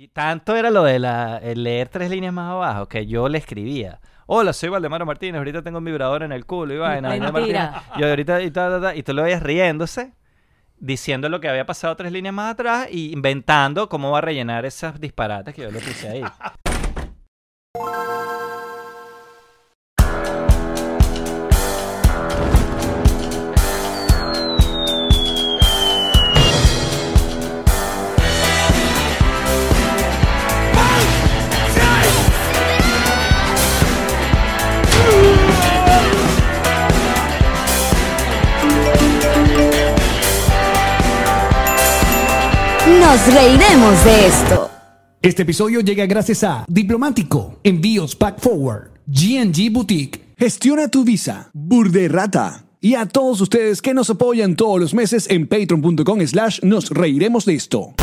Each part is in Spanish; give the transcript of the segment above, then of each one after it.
Y tanto era lo de la, el leer tres líneas más abajo que yo le escribía. Hola, soy Valdemaro Martínez, ahorita tengo un vibrador en el culo y vaina. Y ahorita y, ta, ta, ta, y tú lo veías riéndose, diciendo lo que había pasado tres líneas más atrás y inventando cómo va a rellenar esas disparates que yo le puse ahí. Nos reiremos de esto. Este episodio llega gracias a Diplomático, Envíos Pack Forward, GNG Boutique, Gestiona tu Visa, Burderrata y a todos ustedes que nos apoyan todos los meses en patreon.com slash nos reiremos de esto.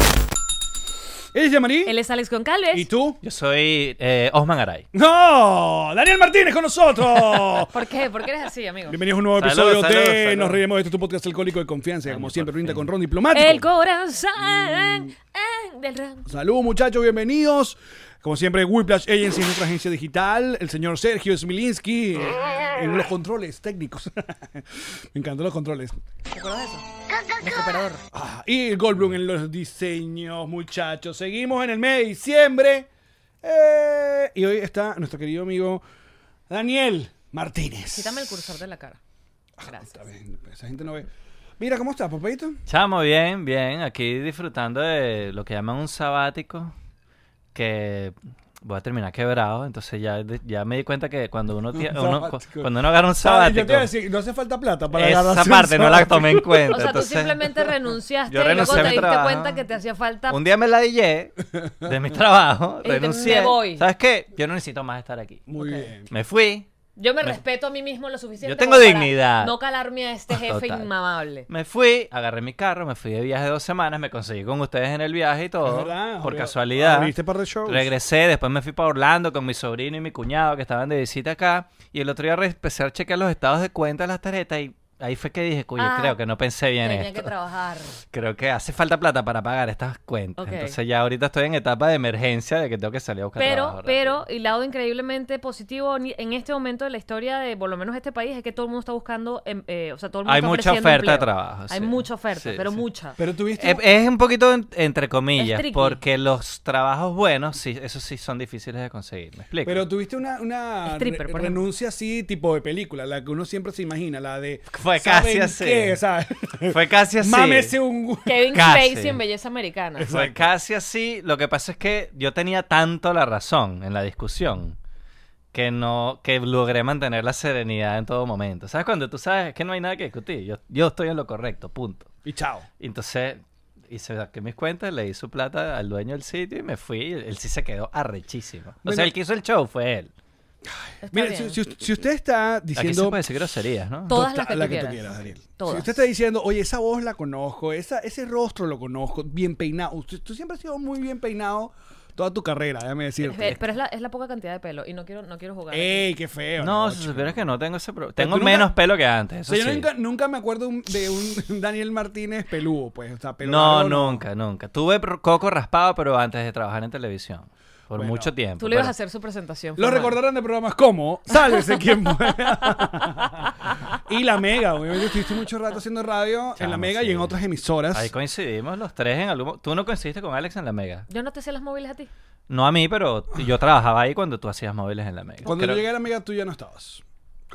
¿Eres Yamari? Él es Alex Goncalves. ¿Y tú? Yo soy eh, Osman Aray. ¡No! ¡Daniel Martínez con nosotros! ¿Por qué? ¿Por qué eres así, amigo? Bienvenidos a un nuevo Salud, episodio salud, de salud. Nos reiremos de esto, tu podcast alcohólico de confianza, como siempre, por brinda fin. con Ron Diplomático. El corazón eh, del ram. Salud muchachos, bienvenidos. Como siempre, Whiplash Agency es nuestra agencia digital. El señor Sergio Smilinski eh, en los controles técnicos. Me encantó los controles. ¿Te acuerdas de eso? Nuestro operador. Ah, y el Goldblum en los diseños, muchachos. Seguimos en el mes de diciembre. Eh, y hoy está nuestro querido amigo Daniel Martínez. Quítame el cursor de la cara. Gracias. Está bien, esa gente no ve. Mira, ¿cómo estás, papadito? Chamo, bien, bien. Aquí disfrutando de lo que llaman un sabático. Que voy a terminar quebrado. Entonces ya, ya me di cuenta que cuando uno, tie- Un uno- sabático. cuando uno agarra un ¿Sabes? Yo sabático. te iba a decir, no hace falta plata para esa agarrarse un parte no la sabático. tomé en cuenta. O sea, tú entonces, simplemente renunciaste Yo y luego te diste trabajo. cuenta que te hacía falta. Un día me la dije de mi trabajo, renuncié. me voy. ¿Sabes qué? Yo no necesito más estar aquí. Muy bien. Me fui, Yo me respeto a mí mismo lo suficiente. Yo tengo como para dignidad. No calarme a este jefe Total. inmamable. me fui, agarré mi carro, me fui de viaje dos semanas, me conseguí con ustedes en el viaje y todo. Verdad, por casualidad. abriste par de shows. Regresé, después me fui para Orlando con mi sobrino y mi cuñado que estaban de visita acá. Y el otro día empecé a chequear los estados de cuenta de las tarjetas y ahí fue que dije, cuyo, Ah, creo que no pensé bien Tenía esto. que trabajar. Creo que hace falta plata para pagar estas cuentas. Entonces ya ahorita estoy en etapa de emergencia de que tengo que salir a buscar Pero, trabajo rápido. pero, y lado increíblemente positivo en este momento de la historia de por lo menos este país es que todo el mundo está buscando, em, eh, o sea, todo el mundo Hay está mucha oferta de trabajo, Hay sí. mucha oferta, Sí, pero sí. mucha. Pero tuviste... Es, es un poquito en- entre comillas, porque los trabajos buenos, sí, esos sí son difíciles de conseguir. ¿Me explico? Pero tuviste una, una Stripper, re- renuncia así tipo de película, la que uno siempre se imagina, la de... Fue ¿saben casi así. qué? ¿Sabes? Fue casi así. Mámese un... Kevin Casi. Spacey en Belleza Americana. Fue casi así. Lo que pasa es que yo tenía tanto la razón en la discusión que no que logré mantener la serenidad en todo momento. ¿Sabes cuando tú sabes que no hay nada que discutir? Yo, yo estoy en lo correcto, punto. Y chao. Entonces hice saqué mis cuentas, le di su plata al dueño del sitio y me fui. Él sí se quedó arrechísimo. O Bueno. sea, el que hizo el show fue él. Mira, si, si- si usted está Aquí se diciendo... puede decir groserías, ¿no? Todas Total, las que tú quieras. Daniel. Todas. Si usted está diciendo, oye, esa voz la conozco, esa, ese rostro lo conozco, bien peinado. Usted, tú siempre has sido muy bien peinado toda tu carrera, déjame decirte. Pero es la, es la poca cantidad de pelo y no quiero, no quiero jugar. aquí. ¡Ey, qué feo! No, chico. si supieras que no tengo ese problema. Pero Tengo tú nunca- menos pelo que antes, O eso sea, yo sí. nunca, nunca me acuerdo un- de un Daniel Martínez peludo, pues. O sea, pelo No, largo, nunca, nunca. Tuve coco raspado, pero antes de trabajar en televisión. Por Bueno, mucho tiempo. Tú le ibas a hacer su presentación. Lo formal. recordarán de programas como Sálvese quien pueda. y La Mega, obviamente estuviste mucho rato haciendo radio en La Mega sí. y en otras emisoras. Ahí coincidimos los tres en algún Tú no coincidiste con Alex en la Mega. Yo no te hacía las móviles a ti. No a mí, pero yo trabajaba ahí cuando tú hacías móviles en la Mega. Cuando Creo- yo llegué a La Mega tú ya no estabas.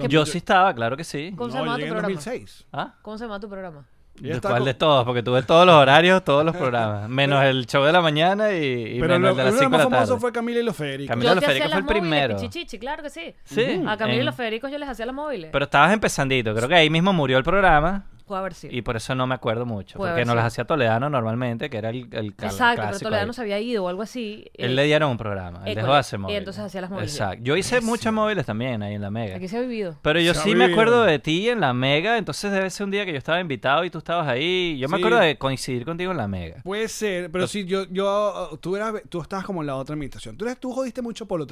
Yo sí estaba, claro que sí. ¿Cómo se No, yo llamaba tu programa? 2006. ¿Ah? ¿Cómo se llama tu programa? ¿De cuál con- de todos? Porque tuve todos los horarios, todos los programas. Menos el show de la mañana y, y Pero menos lo, el de las uno de los 5 de más la tarde. fue Camila y los Federico. Camila yo los te Federico hacía fue el móviles, primero. Pichichichi, claro que sí. Sí. A Camila y los Federicos yo les hacía las móviles. Pero estabas empezandito. Creo que ahí mismo murió el programa. Puede haber sido. Y por eso no me acuerdo mucho. Puede porque haber no las hacía Toledano normalmente, que era el, el cal- Exacto, pero Toledano ahí. se había ido o algo así. Él Eh, le dieron un programa. Él eh, dejó hacer y móviles. entonces hacía las móviles. Exacto. Yo hice muchos móviles también ahí en la Mega. Aquí se ha vivido. Pero yo Se sí me vivido. acuerdo de ti en la Mega, entonces debe ser un día que yo estaba invitado y tú estabas ahí. Yo me Sí. acuerdo de coincidir contigo en la Mega. Puede ser, pero sí, yo, yo, tú, eras, tú estabas como en la otra administración. Tú, eres, tú jodiste mucho Polo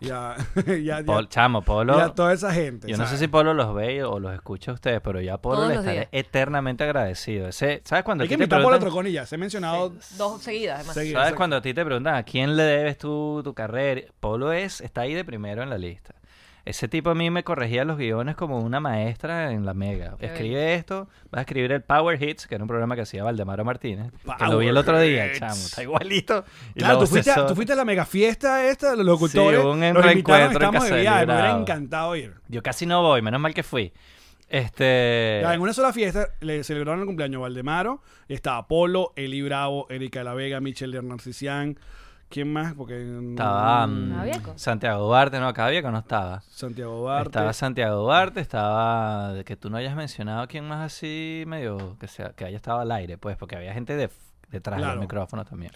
Ya, ya, ya. Pol- chamo, Polo. y a toda esa gente. Yo no sé si Polo los ve o los escucha a ustedes, pero yo a Polo Todos le estaré eternamente agradecido. Ese, ¿Sabes cuando a Hay que invitar a Polo preguntan- Troconi ya. Se ha mencionado. Dos seguidas, además. seguidas, ¿Sabes cuando a ti te preguntan a quién le debes tú tu carrera? Polo es, está ahí de primero en la lista. Ese tipo a mí me corregía los guiones como una maestra en la mega. Escribe esto, vas a escribir el Power Hits, que era un programa que hacía Valdemaro Martínez. que lo vi el otro día, Hits. chamo, está igualito. Y Claro, la tú fuiste, a- tú fuiste a la mega fiesta esta, los locutores. Sí, un los reencuentro en casa. Me hubiera encantado ir. Yo casi no voy, menos mal que fui. Este... Ya, en una sola fiesta le celebraron el cumpleaños a Valdemaro. y Estaba Polo, Eli Bravo, Erika de la Vega, Michelle de Narcisian. ¿Quién más? Porque Estaba Cabieco. Santiago Duarte, no, Cabieco no estaba. Santiago Duarte. Estaba Santiago Duarte, estaba que tú no hayas mencionado quién más así medio que sea que haya estado al aire, pues, porque había gente de, detrás Claro. del micrófono también.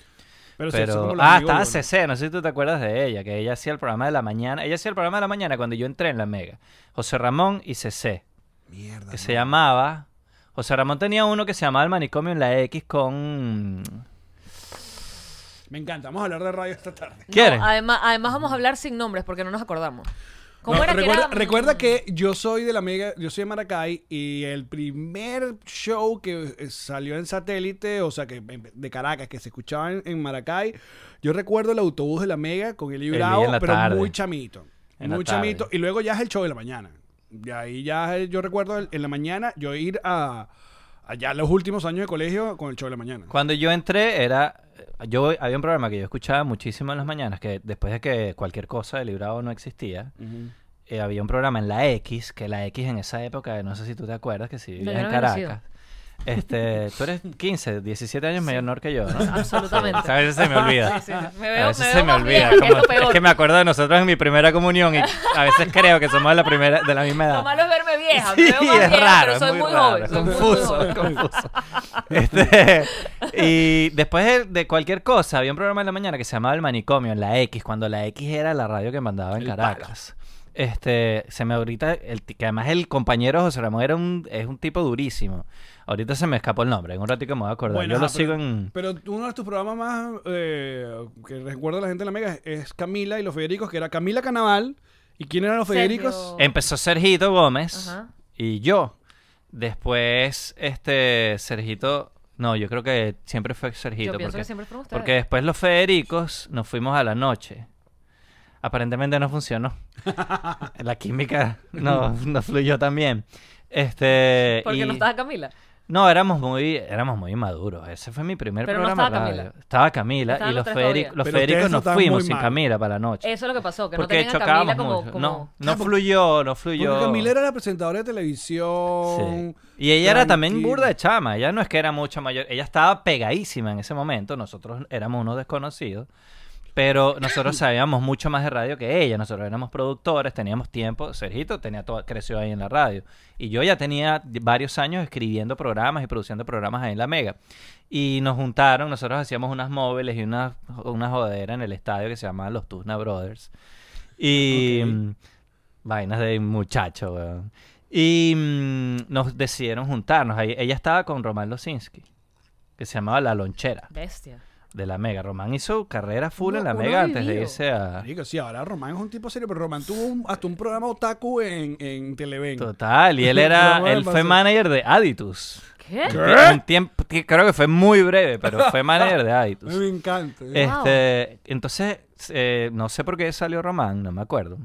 Pero, sí, Pero los ah, amigos estaba buenos. CC, no sé si tú te acuerdas de ella, que ella hacía el programa de la mañana, ella hacía el programa de la mañana cuando yo entré en la Mega. José Ramón y CC, Mierda. que no. se llamaba José Ramón tenía uno que se llamaba El Manicomio en la X con Me encanta. Vamos a hablar de radio esta tarde. ¿Quieren? No, además, además vamos a hablar sin nombres porque no nos acordamos. ¿Cómo No, era que recuerda, era? recuerda que yo soy de la Mega, yo soy de Maracay y el primer show que eh, salió en satélite, o sea, que en- de Caracas, que se escuchaba en, en Maracay, yo recuerdo el autobús de la Mega con el El Bravo, día en la pero tarde. muy chamito. En la muy tarde. chamito. Y luego ya es el show de la mañana. Y ahí ya eh, yo recuerdo el- en la mañana yo ir a allá los últimos años de colegio con el show de la mañana. Cuando yo entré era yo había un programa que yo escuchaba muchísimo en las mañanas que después de que cualquier cosa de librado no existía, eh, había un programa en la X, que la X en esa época, no sé si tú te acuerdas, que si No, vivías en. Caracas. Este, tú eres 15, 17 años menor que yo, ¿no? Absolutamente. A veces se me olvida. Sí, sí. Me a veo, veces me se me olvida. como- es que me acuerdo de nosotros en mi primera comunión y a veces creo que somos de la primera de la misma edad. Lo malo es verme vieja. Sí, me veo más es vieja, raro, pero soy es muy, muy, raro, joven. muy, confuso, joven. confuso. Este, y después de, de cualquier cosa, había un programa en la mañana que se llamaba El Manicomio en la X, cuando la X era la radio que mandaba en El Caracas. Este, se me ahorita, el, que además el compañero José Ramón era un, es un tipo durísimo. Ahorita se me escapó el nombre, en un ratito me voy a acordar. Bueno, Yo lo sigo en... Pero uno de tus programas más eh, que recuerda a la gente de la Mega es Camila y los Federicos, que era Camila Canaval. ¿Y quién eran los Sergio. Federicos? Empezó Sergito Gómez Ajá. y yo. Después, este, Sergito... No, yo creo que siempre fue Sergito. Yo pienso porque- que siempre fueron ustedes. Porque después los Federicos nos fuimos a la noche. Aparentemente no funcionó. la química no, no fluyó tan bien. Este, Porque y- no estaba Camila. No, éramos muy, éramos muy maduros. Ese fue mi primer Pero no programa estaba de radio. Camila. Estaba Camila Estaban y los los, tres Federic- todavía. los Pero Federicos ustedes nos estaban fuimos muy sin mal. Camila para la noche. Eso es lo que pasó, que no porque tenían a Camila chocábamos como... mucho. como- No, no porque- fluyó, no fluyó. Porque Camila era la presentadora de televisión. Sí. Y ella era también tranquila. burda de chama. Ella no es que era mucho mayor. Ella estaba pegadísima en ese momento. Nosotros éramos unos desconocidos. Pero nosotros sabíamos mucho más de radio que ella. Nosotros éramos productores, teníamos tiempo. Sergito tenía todo, creció ahí en la radio. Y yo ya tenía varios años escribiendo programas y produciendo programas ahí en la Mega. Y nos juntaron, nosotros hacíamos unas móviles y una, una jodera en el estadio que se llamaba Los Tuzna Brothers. Y mm, vainas de muchacho, weón. Y mm, nos decidieron juntarnos. Ahí, ella estaba con Román Losinski, que se llamaba La Lonchera, Bestia. De la Mega. Román hizo carrera full en la Mega antes de irse a... Marico, sí, ahora Román es un tipo serio, pero Román tuvo un- hasta un programa otaku en, en Televen. Total, y él era, él fue manager de Aditus. ¿Qué? Un tiempo, que creo que fue muy breve, pero fue manager de Aditus. me encanta. Este, entonces, eh, no sé por qué salió Román, no me acuerdo.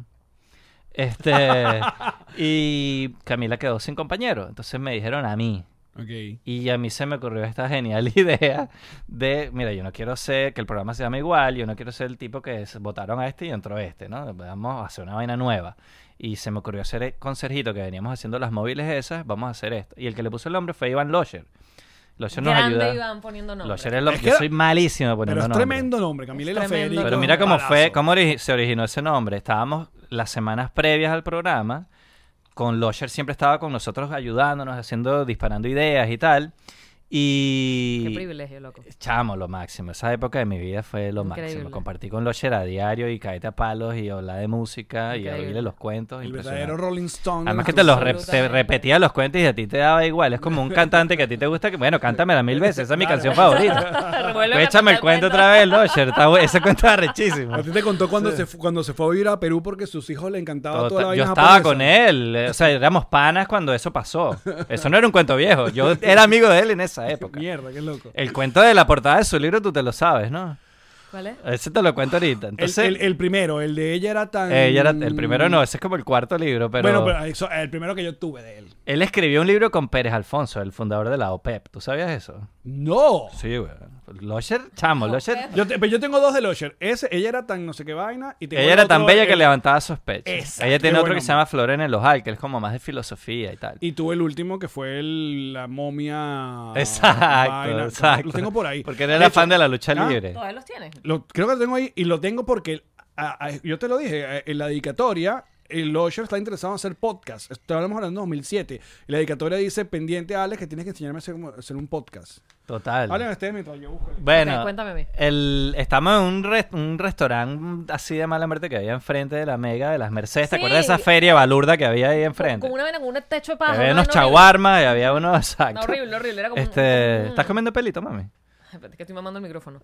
Este, y Camila quedó sin compañero. Entonces me dijeron a mí. Ok. Y a mí se me ocurrió esta genial idea de, mira, yo no quiero ser que el programa se llame igual, yo no quiero ser el tipo que votaron a este y entró este, ¿no? Vamos a hacer una vaina nueva. Y se me ocurrió hacer con Sergito, que veníamos haciendo las móviles esas, vamos a hacer esto. Y el que le puso el nombre fue Iván Losher. Losher nos Grande ayuda. Iván poniendo nombre. Losher es lo Es que yo soy malísimo Pero poniendo es nombres. tremendo nombre, Camila y. Pero mira cómo fue, cómo ori- se originó ese nombre. Estábamos las semanas previas al programa con Losher siempre estaba con nosotros ayudándonos, haciendo, disparando ideas y tal. Y... Qué privilegio, loco. Chamo, lo máximo. Esa época de mi vida fue lo Increíble. máximo. Compartí con Losher a diario y caete a palos y hablar de música y oírle los cuentos. El verdadero Rolling Stone. de Además que te los re- te repetía los cuentos y a ti te daba igual. Es como un cantante que a ti te gusta que, bueno, cántamela mil veces. Esa es mi canción favorita. Pues échame el cuento otra vez, Losher. Ese cuento es arrechísimo. A ti te contó cuando, se, fu- cuando se fue a vivir a Perú porque sus hijos le encantaba toda la Total- Yo vaina estaba japonesa. con él, o sea, éramos panas cuando eso pasó. Eso no era un cuento viejo, yo era amigo de él en esa época. Mierda, qué loco. El cuento de la portada de su libro tú te lo sabes, ¿no? ¿Cuál es? Ese te lo cuento ahorita. El, Entonces, el- el primero, el de ella era tan... ella era el primero no, ese es como el cuarto libro, pero, Bueno, pero eso, el primero que yo tuve de él. Él escribió un libro con Pérez Alfonso, el fundador de la OPEP. ¿Tú sabías eso? ¡No! Sí, güey. Losher, chamo, Losher. Yo, te- pero yo tengo dos de Losher. Ese, ella era tan no sé qué vaina. Y tengo Ella el era tan otro, bella que levantaba sospechas. Exacto, Ella tiene qué otro buen que se llama Flor en el Ojal, que es como más de filosofía y tal. Y tuve el último que fue el- la momia. Exacto, vaina. exacto. Lo tengo por ahí. Porque era De el hecho, fan de la lucha ah, libre. ¿Todavía los tienes? Lo, creo que lo tengo ahí y lo tengo porque a- a- yo te lo dije, eh, en la dedicatoria, el Losher está interesado en hacer podcast. Esto hablamos hablando de 2007. Y la dedicatoria dice, pendiente a Alex, que tienes que enseñarme a hacer, hacer un podcast. Total. Hablen ustedes mientras yo busco. Bueno, Ok, cuéntame a mí. el, estamos en un, res- un restaurante así de mala muerte que había enfrente de la Mega de las Mercedes. ¿Te Sí. acuerdas de esa feria balurda que había ahí Con, enfrente? con una vaina, con un techo de paja. había una unos chaguarmas y había unos... Exacto. No, horrible, horrible. Era como un- Este, un- ¿Estás comiendo pelito, mami? Espérate, que estoy mamando el micrófono.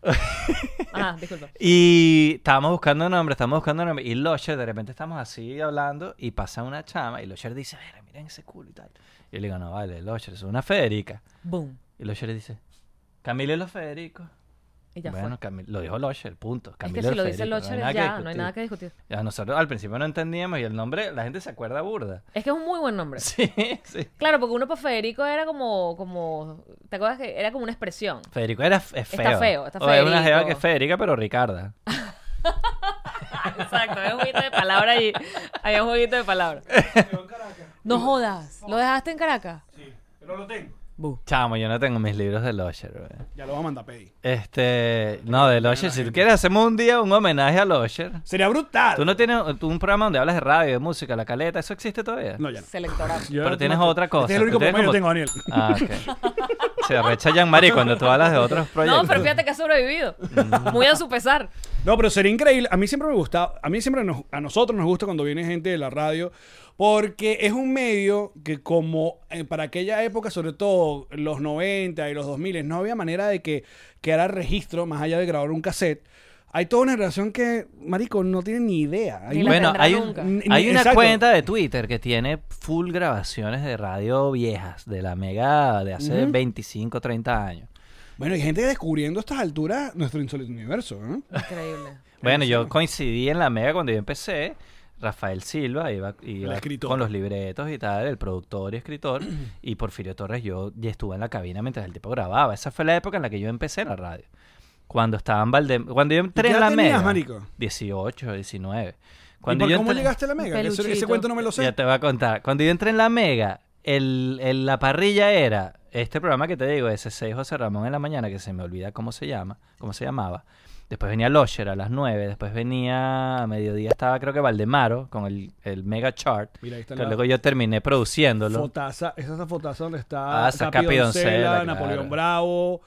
Ajá, disculpa. Y estábamos buscando nombre, estábamos buscando nombre. Y Losher, de repente estamos así hablando y pasa una chama. Y Losher dice, a ver, miren ese culo y tal. Y yo le digo, no vale, Losher, es una Federica. Boom. Y Losher dice, Camilo y los Federicos. Y ya bueno, fue. Lo dijo Losher, punto. Es que si lo dice Locher no hay ya, nada que no hay discutir. nada que discutir. Ya nosotros al principio no entendíamos y el nombre, la gente se acuerda burda. Es que es un muy buen nombre. Sí, sí. Claro, porque uno para Federico era como, como, ¿te acuerdas que era como una expresión? Federico era es feo. Está feo, está O es una jeva que es Federica, pero Ricarda. Exacto, había un jueguito de palabra allí. Había un jueguito de palabra. No jodas. ¿Lo dejaste en Caracas? Sí, pero lo tengo. Chamo, yo no tengo mis libros de Losher, güey. Ya lo voy a mandar a pedir. Este, no, de Losher, si tú quieres hacemos un día un homenaje a Losher. Sería brutal. Tú no tienes tú un programa donde hablas de radio, de música, la caleta, ¿eso existe todavía? No, ya no. Yo- Pero tienes no, otra cosa. Este es el único programa que como- tengo, Daniel. Ah, ok. Se recha Jean-Marie cuando tú hablas de otros proyectos. No, pero fíjate que ha sobrevivido. Muy a su pesar. No, pero sería increíble. A mí siempre me gusta, a mí siempre nos- a nosotros nos gusta cuando viene gente de la radio, porque es un medio que como eh, para aquella época, sobre todo los 90 y los 2000, no había manera de que quedara registro más allá de grabar un cassette. Hay toda una generación que, marico, no tiene ni idea. Hay Ni un- la Bueno, hay, un- una exacto. cuenta de Twitter que tiene full grabaciones de radio viejas, de la mega de hace 25, 30 años. Bueno, hay gente descubriendo a estas alturas nuestro insólito universo. ¿eh? Increíble. Bueno, yo coincidí en la mega cuando yo empecé. Rafael Silva iba, con los libretos y tal, el productor y escritor. y Porfirio Torres, yo ya estuve en la cabina mientras el tipo grababa. Esa fue la época en la que yo empecé en la radio. Cuando estaba en Valdem Cuando yo entré qué en la tenías, mega. marico? 18, 19. ¿Y Cuando por yo cómo entré- llegaste a la mega? Ese, ese cuento no me lo sé. Ya te voy a contar. Cuando yo entré en la Mega, el, el- la parrilla era este programa que te digo, ese 6 José Ramón en la mañana, que se me olvida cómo se llama, cómo se llamaba. Después venía Losher a las 9, después venía a mediodía estaba creo que Valdemaro con el, el Mega Chart. Mira, ahí está que la- luego yo terminé produciéndolo. Fotaza, esa es la fotaza donde está Ah, está Capi Doncella, claro. Napoleón Bravo,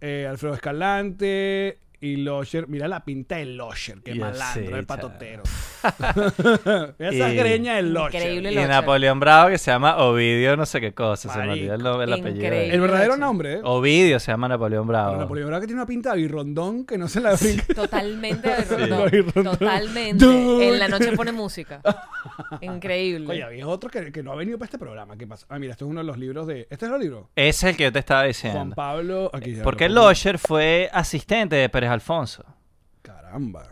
eh, Alfredo Escalante y Losher. Mira la pinta de Losher, qué malandro, el patotero. Mira Y- esa greña de Losher. Increíble. Y. Napoleón Bravo que se llama Ovidio no sé qué cosa, se me olvidó el, nombre- el apellido. Increíble. El verdadero nombre, ¿eh? Ovidio se llama Napoleón Bravo. Pero Napoleón Bravo que tiene una pinta de birrondón que no se la brinca. Totalmente de Sí. rondón. Totalmente. Dude. En la noche pone música. Increíble. Oye, había otro que, que no ha venido para este programa. ¿Qué pasa? Ah, mira, este es uno de los libros de... ¿Este es el libro? Ese es el que yo te estaba Juan diciendo. Pablo... Aquí ya Porque lo pongo. Losher fue asistente de Pérez Alfonso.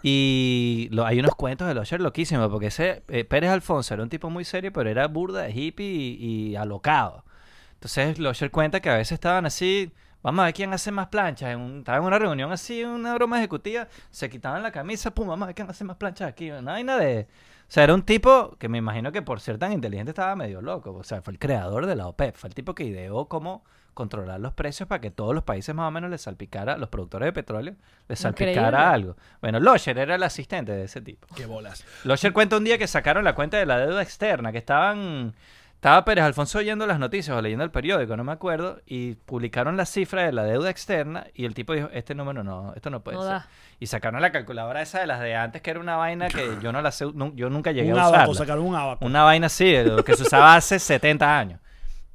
Y hay unos cuentos de Losher loquísimos, porque ese eh, Pérez Alfonso era un tipo muy serio, pero era burda de hippie y, alocado. Entonces Losher cuenta que a veces estaban así, vamos a ver quién hace más planchas. En en una reunión así, una broma ejecutiva, se quitaban la camisa, pum, vamos a ver quién hace más planchas aquí. Una vaina de... O sea, era un tipo que me imagino que por ser tan inteligente estaba medio loco. O sea, fue el creador de la OPEP, fue el tipo que ideó cómo controlar los precios para que todos los países más o menos les salpicara, los productores de petróleo, les salpicara Increíble. algo. Bueno, Losher era el asistente de ese tipo. Qué bolas. Losher cuenta un día que sacaron la cuenta de la deuda externa, que estaban estaba Pérez Alfonso oyendo las noticias o leyendo el periódico, no me acuerdo, y publicaron la cifra de la deuda externa y el tipo dijo, este número no, esto no puede No ser. da. Y sacaron la calculadora esa de las de antes, que era una vaina que yo no la sé, yo nunca llegué Un a abaco, usarla. sacaron un abaco. Una vaina así, de lo que se usaba hace 70 años.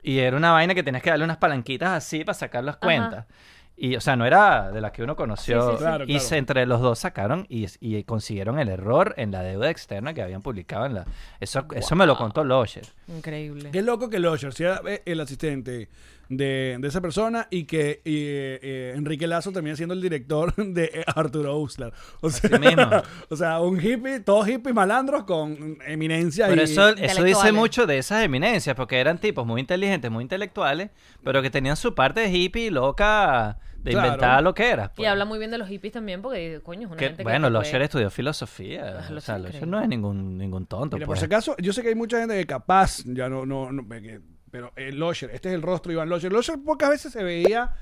Y era una vaina que tenías que darle unas palanquitas así para sacar las cuentas. Y, o sea, no era de las que uno conoció. Sí, sí, sí. Claro, y claro. se- entre los dos sacaron y, y consiguieron el error en la deuda externa que habían publicado en la... Eso, eso me lo contó Losher. Increíble. Qué loco que Losher sea eh, el asistente de, de esa persona y que y, eh, eh, Enrique Lazo termina siendo el director de Arturo Uslar. O sea, Así mismo. o sea, un hippie, todos hippies malandros con eminencia Pero y... eso, eso dice mucho de esas eminencias, porque eran tipos muy inteligentes, muy intelectuales, pero que tenían su parte de hippie loca de Claro. inventar lo que era. Y pues. habla muy bien de los hippies también, porque, coño, es una Que, gente que bueno, puede- estudió filosofía. Ah, o sea, increíble. no es ningún, ningún tonto. Mira, por pues. si acaso, yo sé que hay mucha gente que capaz, ya no, no, no, que- pero el Losher, este es el rostro de Iván Losher. Losher pocas veces se veía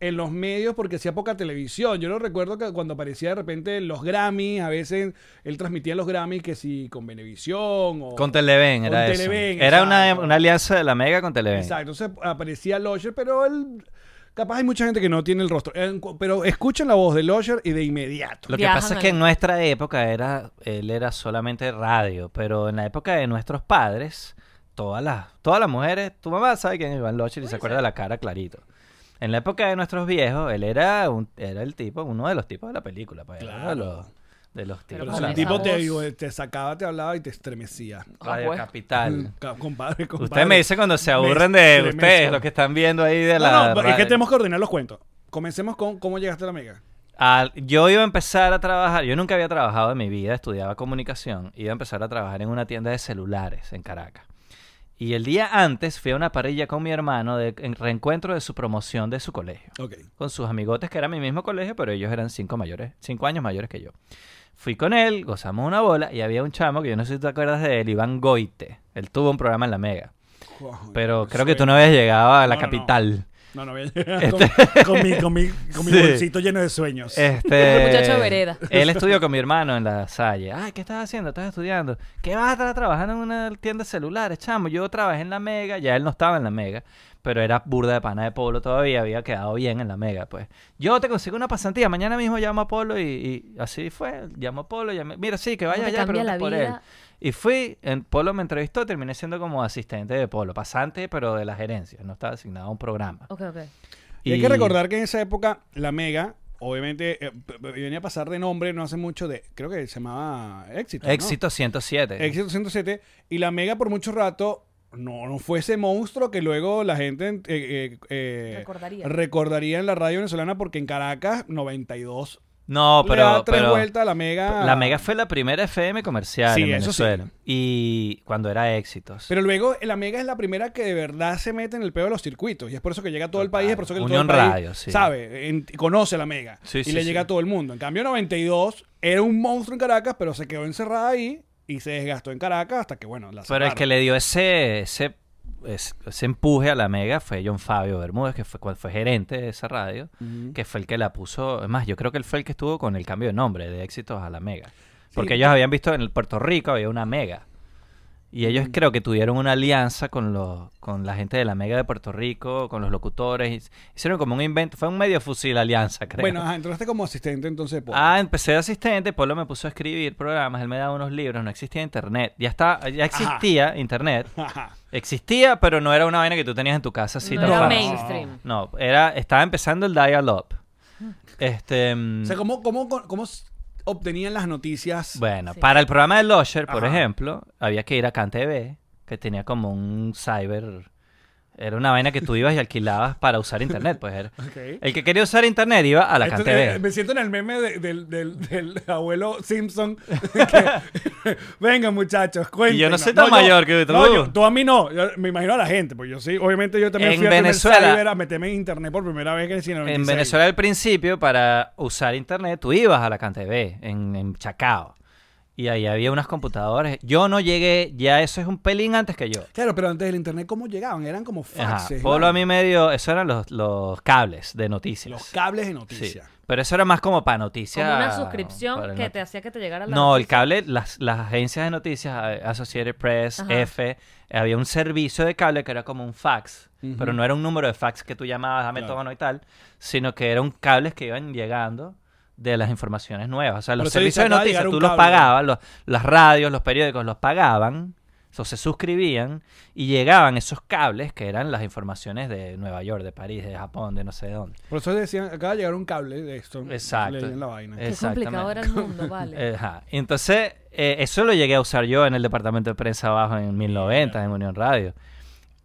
en los medios porque hacía poca televisión. Yo lo recuerdo que cuando aparecía de repente los Grammy, a veces él transmitía los Grammy que si con Venevisión o... Con Televen Con era eso. Televen, Era una, una alianza de la Mega con Televen. Exacto, entonces aparecía Losher, pero él... Capaz hay mucha gente que no tiene el rostro. Eh, Pero escuchen la voz de Losher y de inmediato. Lo que Viajan pasa es que en nuestra época era, él era solamente radio, pero en la época de nuestros padres, todas las, todas las mujeres, tu mamá sabe quién es Iván Locher y se acuerda de la cara clarito. En la época de nuestros viejos, él era un, era el tipo, uno de los tipos de la película, pues, era uno de los, de los tipos Pero de si tipo te, te sacaba, te hablaba y te estremecía. Radio Ah, pues. Capital. Compadre, compadre. Ustedes me dicen cuando se aburren de ustedes, los que están viendo ahí de No, la... no, es que tenemos que ordenar los cuentos. Comencemos con cómo llegaste a la mega. Al- yo iba a empezar a trabajar, yo nunca había trabajado en mi vida, estudiaba comunicación, iba a empezar a trabajar en una tienda de celulares en Caracas. Y el día antes fui a una parrilla con mi hermano de en reencuentro de su promoción de su colegio, con sus amigotes que era mi mismo colegio, pero ellos eran cinco mayores, cinco años mayores que yo. Fui con él, gozamos una bola y había un chamo que yo no sé si te acuerdas de él, Iván Goite. Él tuvo un programa en la Mega, pero creo que tú no habías llegado a la No, no, no. No, no, llegar con, con mi, con mi, con mi Sí. bolsito lleno de sueños. Este, muchacho de vereda. Él estudió con mi hermano en la Salle. Ay, ¿qué estás haciendo? ¿Estás estudiando? ¿Qué vas a estar trabajando en una tienda de celulares, chamo? Yo trabajé en la Mega, ya él no estaba en la Mega, pero era burda de pana de Polo todavía, había quedado bien en la Mega, pues. Yo te consigo una pasantía, mañana mismo llamo a Polo y, y así fue. Llamo a Polo, llamé, mira, sí, que vaya allá, la por él. Y fui, en Polo me entrevistó, terminé siendo como asistente de Polo, pasante, pero de la gerencia, no estaba asignado a un programa. Ok, ok. Y hay que recordar que en esa época la mega, obviamente, eh, venía a pasar de nombre no hace mucho de, creo que se llamaba Éxito. ¿no? Éxito 107. Éxito 107. Y la mega por mucho rato no, no fue ese monstruo que luego la gente eh, eh, eh, Recordaría. recordaría en la radio venezolana porque en Caracas 92 No, le da pero, tres pero vueltas a la mega. la Mega fue la primera FM comercial Sí, en sí. Venezuela. Y cuando era éxitos. Pero luego la Mega es la primera que de verdad se mete en el pedo de los circuitos. Y es por eso que llega a todo el país, es por eso que todo Unión país Radio, sí. sabe, en- conoce la Mega. Sí, y le llega a todo el mundo. En cambio, 92 era un monstruo en Caracas, pero se quedó encerrada ahí y se desgastó en Caracas hasta que, bueno, la Pero el que le dio ese, ese, es- ese empuje a la Mega fue John Fabio Bermúdez, que fue, cual fue gerente de esa radio, que fue el que la puso. Es más, yo creo que él fue el que estuvo con el cambio de nombre de éxitos a la Mega. Porque ellos habían visto en el Puerto Rico había una Mega. Y ellos creo que tuvieron una alianza con los con la gente de la Mega de Puerto Rico, con los locutores. Hicieron como un invento. Fue un medio fusil alianza, creo. Bueno, ajá, entraste como asistente entonces. de Polo. Ah, empecé de asistente, Polo me puso a escribir programas, él me daba unos libros, no existía internet. Ya está, ya existía internet. Ajá. Existía, pero no era una vaina que tú tenías en tu casa así no tan era fácil. mainstream. No, era, estaba empezando el dial-up. Este, mm, O sea, ¿cómo, cómo, cómo obtenían las noticias? bueno, Sí. para el programa de Losher, por Ajá. ejemplo, había que ir a CanTV, que tenía como un cyber. Era una vaina que tú ibas y alquilabas para usar internet, pues era. El que quería usar internet iba a la Esto- eh, me siento en el meme de- del, del- del abuelo Simpson. que- Venga, muchachos, cuéntenme. Y yo no soy tan mayor que tú. No, yo- tú a mí no. Yo me imagino a la gente. Pues yo sí. Obviamente yo también En fui Venezuela- a meterme en internet por primera vez que en el En 96. Venezuela al principio, para usar internet, tú ibas a la CanTV, en, en Chacao. Y ahí había unas computadoras. Yo no llegué, ya eso es un pelín antes que yo. Claro, pero antes del internet, ¿cómo llegaban? Eran como Ajá. faxes. Polo ¿no? a mí medio, eso eran los, los cables de noticias. Los cables de Sí. noticias. Pero eso era más como para noticias. Como una suscripción que not- te hacía que te llegara la No, el cable, las, las agencias de noticias, eh, Associated Press, Ajá. F, había un servicio de cable que era como un fax, pero no era un número de fax que tú llamabas, dame Claro. y tal, sino que eran cables que iban llegando de las informaciones nuevas. O sea, los servicios de noticias tú los pagabas, los, las radios, los periódicos los pagaban, o se suscribían y llegaban esos cables que eran las informaciones de Nueva York, de París, de Japón, de no sé de dónde. Por eso decían, acaba de llegar un cable de esto. Exacto. Leían la vaina. Qué complicado era el mundo, vale. Ajá. Y Entonces, eh, eso lo llegué a usar yo en el departamento de prensa abajo en 1090, en Unión Radio.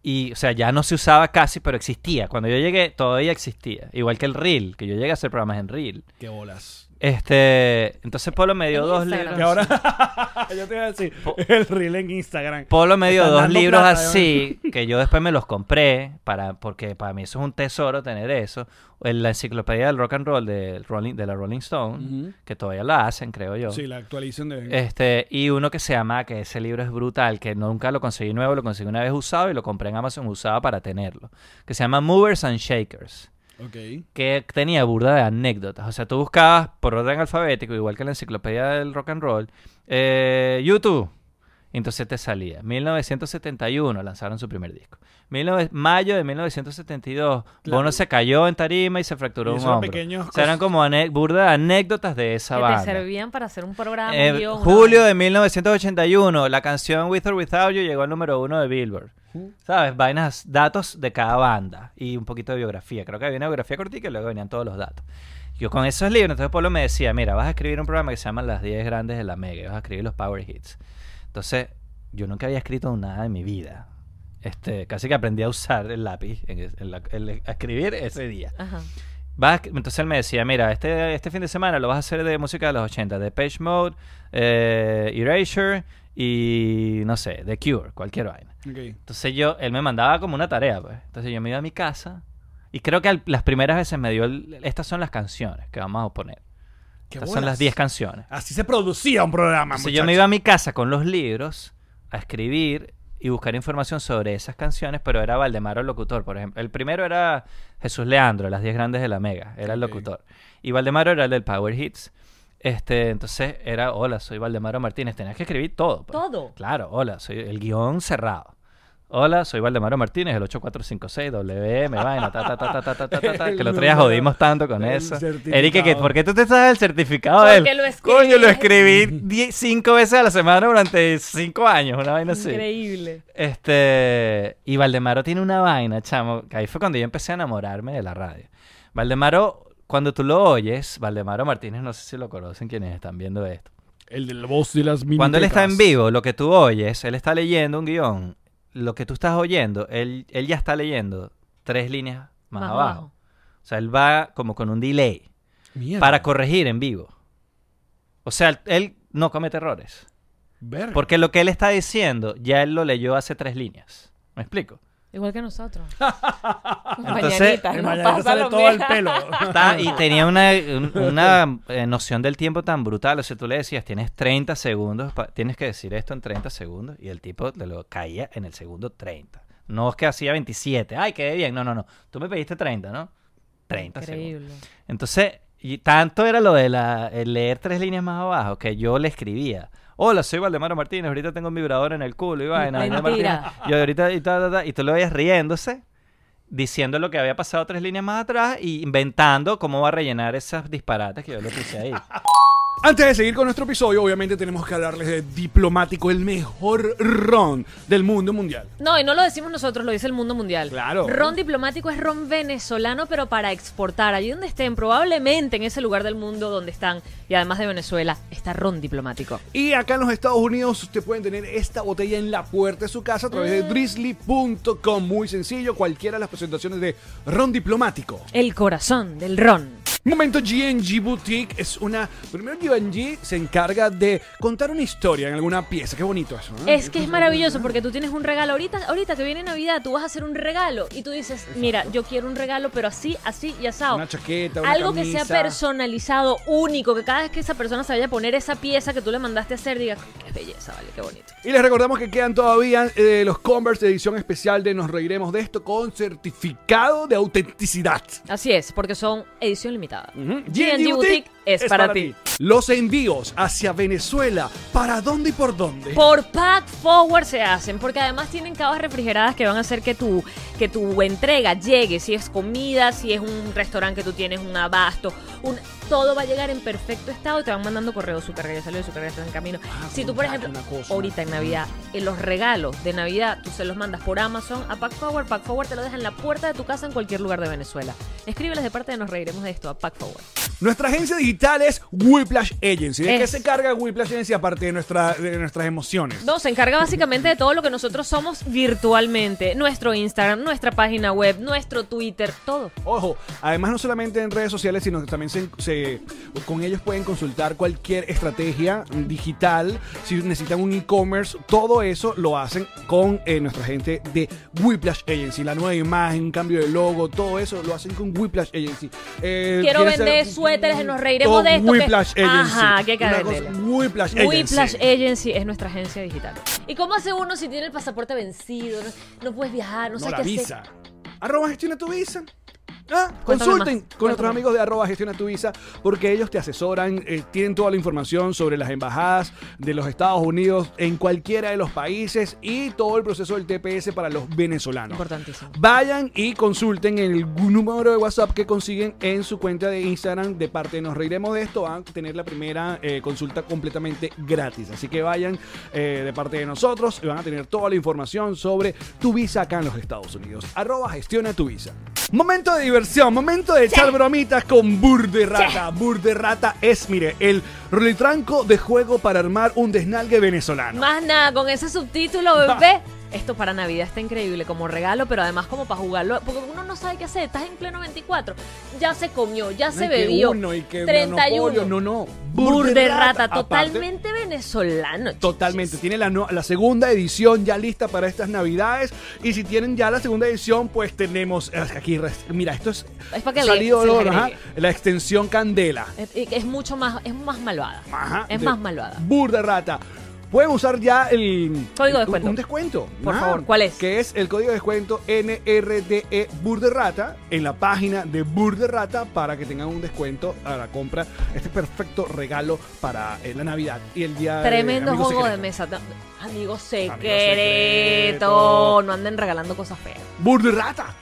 Y, o sea, ya no se usaba casi, pero existía. Cuando yo llegué, todavía existía. Igual que el Reel, que yo llegué a hacer programas en Reel. Qué bolas. Este, entonces Polo me dio En dos Instagram. Que libros. ahora, yo te iba a decir, el reel en Instagram. Polo me dio dos libros plata, así, que yo después me los compré, para, porque para mí eso es un tesoro tener eso. En la enciclopedia del rock and roll de, Rolling, de la Rolling Stone, que todavía la hacen, creo yo. Sí, la actualización de... Este, y uno que se llama, que ese libro es brutal, que nunca lo conseguí nuevo, lo conseguí una vez usado y lo compré en Amazon usado para tenerlo. Que se llama Movers and Shakers. Que tenía burda de anécdotas. O sea, tú buscabas por orden alfabético, igual que en la enciclopedia del rock and roll, eh, YouTube. Entonces te salía. 1971 lanzaron su primer disco. 19 mayo de 1972, Claro. Bono se cayó en tarima y se fracturó Y un hombro. pequeños O sea, eran como burda de anécdotas de esa que banda. te servían para hacer un programa. Eh, julio de 1981, la canción With or Without You llegó al número uno de Billboard. ¿Sabes? Vainas, datos de cada banda y un poquito de biografía. Creo que había una biografía cortica y luego venían todos los datos. Yo con esos libros, entonces Polo me decía, mira, vas a escribir un programa que se llama Las 10 Grandes de la Mega, y vas a escribir los Power Hits. Entonces, yo nunca había escrito nada en mi vida. Este, casi que aprendí a usar el lápiz, en, en la- en- a escribir ese día. Ajá. Vas a- entonces él me decía, mira, este, este fin de semana lo vas a hacer de música de los 80, de Page Mode, eh, Erasure y no sé, The Cure, cualquier vaina. Entonces yo, él me mandaba como una tarea, pues. Entonces yo me iba a mi casa y creo que al- las primeras veces me dio, el- estas son las canciones que vamos a poner. Qué Estas son las 10 canciones. Así se producía un programa, Entonces yo me iba a mi casa con los libros a escribir y buscar información sobre esas canciones, pero era Valdemaro el locutor, por ejemplo. El primero era Jesús Leandro, las 10 grandes de la Mega, era el locutor. Y Valdemaro era el del Power Hits. Este, entonces era, hola, soy Valdemaro Martínez. Tenías que escribir todo. pues. Todo. Claro, hola, soy el guion cerrado. Hola, soy Valdemaro Martínez, el 8456 WM, vaina, ta, ta, ta, ta, ta, ta, ta, ta, que el otro día número, jodimos tanto con el eso. Erika, que ¿por qué tú te sabes el certificado de él? Porque lo Coño, lo escribí. escribí die- cinco veces a la semana durante cinco años, una vaina así. Increíble. Este, y Valdemaro tiene una vaina, chamo, que ahí fue cuando yo empecé a enamorarme de la radio. Valdemaro, cuando tú lo oyes, Valdemaro Martínez, no sé si lo conocen quienes están viendo esto. El de la voz de las Cuando él está en vivo, lo que tú oyes, él está leyendo un guion, lo que tú estás oyendo, él, él ya está leyendo tres líneas más, Más abajo. abajo. O sea, él va como con un delay Mierda. para corregir en vivo. O sea, él- él no comete errores. Verga. Porque lo que él está diciendo, ya él lo leyó hace tres líneas. ¿Me explico? Igual que nosotros. Entonces, no sale todo el pelo. Está- y tenía una, un- una, eh, noción del tiempo tan brutal. O sea, tú le decías, tienes 30 segundos, tienes que decir esto en 30 segundos. Y el tipo le lo caía en el segundo 30. No es que hacía 27. Ay, quedé bien. No, no, no. Tú me pediste 30, ¿no? 30 segundos. Increíble. Entonces, y tanto era lo de la, leer tres líneas más abajo que yo le escribía. Hola, soy Valdemaro Martínez, ahorita tengo un vibrador en el culo y vaina. Mentira. Martínez. Y ahorita y, ta, ta, ta, y tú lo veías riéndose, diciendo lo que había pasado tres líneas más atrás y inventando cómo va a rellenar esas disparates que yo le puse ahí. Antes de seguir con nuestro episodio, obviamente tenemos que hablarles de Diplomático, el mejor ron del mundo mundial. No, y no lo decimos nosotros, lo dice el mundo mundial. Claro. Ron diplomático es ron venezolano, pero para exportar. Allí donde estén, probablemente en ese lugar del mundo donde están, y además de Venezuela, está ron diplomático. Y acá en los Estados Unidos usted pueden tener esta botella en la puerta de su casa a través de drizzly.com. Muy sencillo, cualquiera de las presentaciones de ron diplomático. El corazón del ron. Momento GNG Boutique es una. Primero, GNG se encarga de contar una historia en alguna pieza. Qué bonito eso. ¿no? Es que es maravilloso porque tú tienes un regalo. Ahorita, ahorita que viene Navidad, tú vas a hacer un regalo y tú dices, mira, yo quiero un regalo, pero así, así y asado. Una chaqueta, una Algo que sea personalizado, único, que cada vez que esa persona se vaya a poner esa pieza que tú le mandaste a hacer, diga, qué belleza, vale, qué bonito. Y les recordamos que quedan todavía eh, los Converse de edición especial de Nos Reiremos de esto con certificado de autenticidad. Así es, porque son edición limitada. Ujú. GNG Boutique es para ti. Los envíos hacia Venezuela, ¿para dónde y por dónde? Por Pack Forward se hacen, porque además tienen cavas refrigeradas que van a hacer que tu, que tu entrega llegue, si es comida, si es un restaurante que tú tienes, un abasto, un, todo va a llegar en perfecto estado y te van mandando correos, su carga ya salió, su está en camino. Ah, si tú, por ejemplo, cosa, ahorita en Navidad, en los regalos de Navidad, tú se los mandas por Amazon a Pack Forward, Pack Forward te lo deja en la puerta de tu casa en cualquier lugar de Venezuela. Escríbeles de parte de Nos Reiremos de esto a Pack Forward. Nuestra agencia digital es Whiplash Agency. ¿De qué se carga Whiplash Agency aparte de, nuestra, de nuestras emociones? No, se encarga básicamente de todo lo que nosotros somos virtualmente. Nuestro Instagram, nuestra página web, nuestro Twitter, todo. Ojo, además no solamente en redes sociales, sino que también se, se- con ellos pueden consultar cualquier estrategia digital, si necesitan un e-commerce, todo eso lo hacen con eh, nuestra gente de Whiplash Agency, la nueva imagen, cambio de logo, todo eso lo hacen con Whiplash Agency. Eh, Quiero ¿quieres vender suéteres, nos reiremos todo de esto, que- Whiplash Agency. Ajá, que hay que Una venderla. cosa, Whiplash Agency. Whiplash Agency es nuestra agencia digital. ¿Y cómo hace uno si tiene el pasaporte vencido? No, no puedes viajar, no, No, sé la qué visa. hacer. Arroba gestiona tu visa. Ah, consulten más, con nuestros amigos de arroba gestiona tu visa porque ellos te asesoran, eh, tienen toda la información sobre las embajadas de los Estados Unidos en cualquiera de los países y todo el proceso del TPS para los venezolanos. Importantísimo. Vayan y consulten el número de WhatsApp que consiguen en su cuenta de Instagram de parte de Nos Reiremos de esto. Van a tener la primera eh, consulta completamente gratis. Así que vayan eh, de parte de nosotros y van a tener toda la información sobre tu visa acá en los Estados Unidos. Arroba gestiona tu visa. Momento de diversión, momento de echar bromitas con Burde Rata. Burde Rata es, mire, el retranco de juego para armar un desnalgue venezolano. Más nada, con ese subtítulo, bebé. Esto para Navidad está increíble como regalo, pero además como para jugarlo, porque uno no sabe qué hacer. Estás en pleno 24, ya se comió, ya se No, y que bebió. uno, y que 31. monopolio, no, no. Burde rata, totalmente venezolano. Totalmente. Tiene la, la segunda edición ya lista para estas navidades. Y si tienen ya la segunda edición, pues tenemos eh, aquí. Mira, esto es, Es para que salido se le ajá, la extensión Candela. Es, es mucho más, es más malvada. Ajá, es más malvada. Burda rata. Pueden usar ya el Código de descuento. Un, descuento. Por Ah, favor, ¿cuál es? Que es el código de descuento NRDE Burderrata en la página de Burderrata para que tengan un descuento a la compra. Este perfecto regalo para eh, la Navidad y el día Tremendo juego de mesa. Amigo secreto. secreto. No anden regalando cosas feas. Burderrata.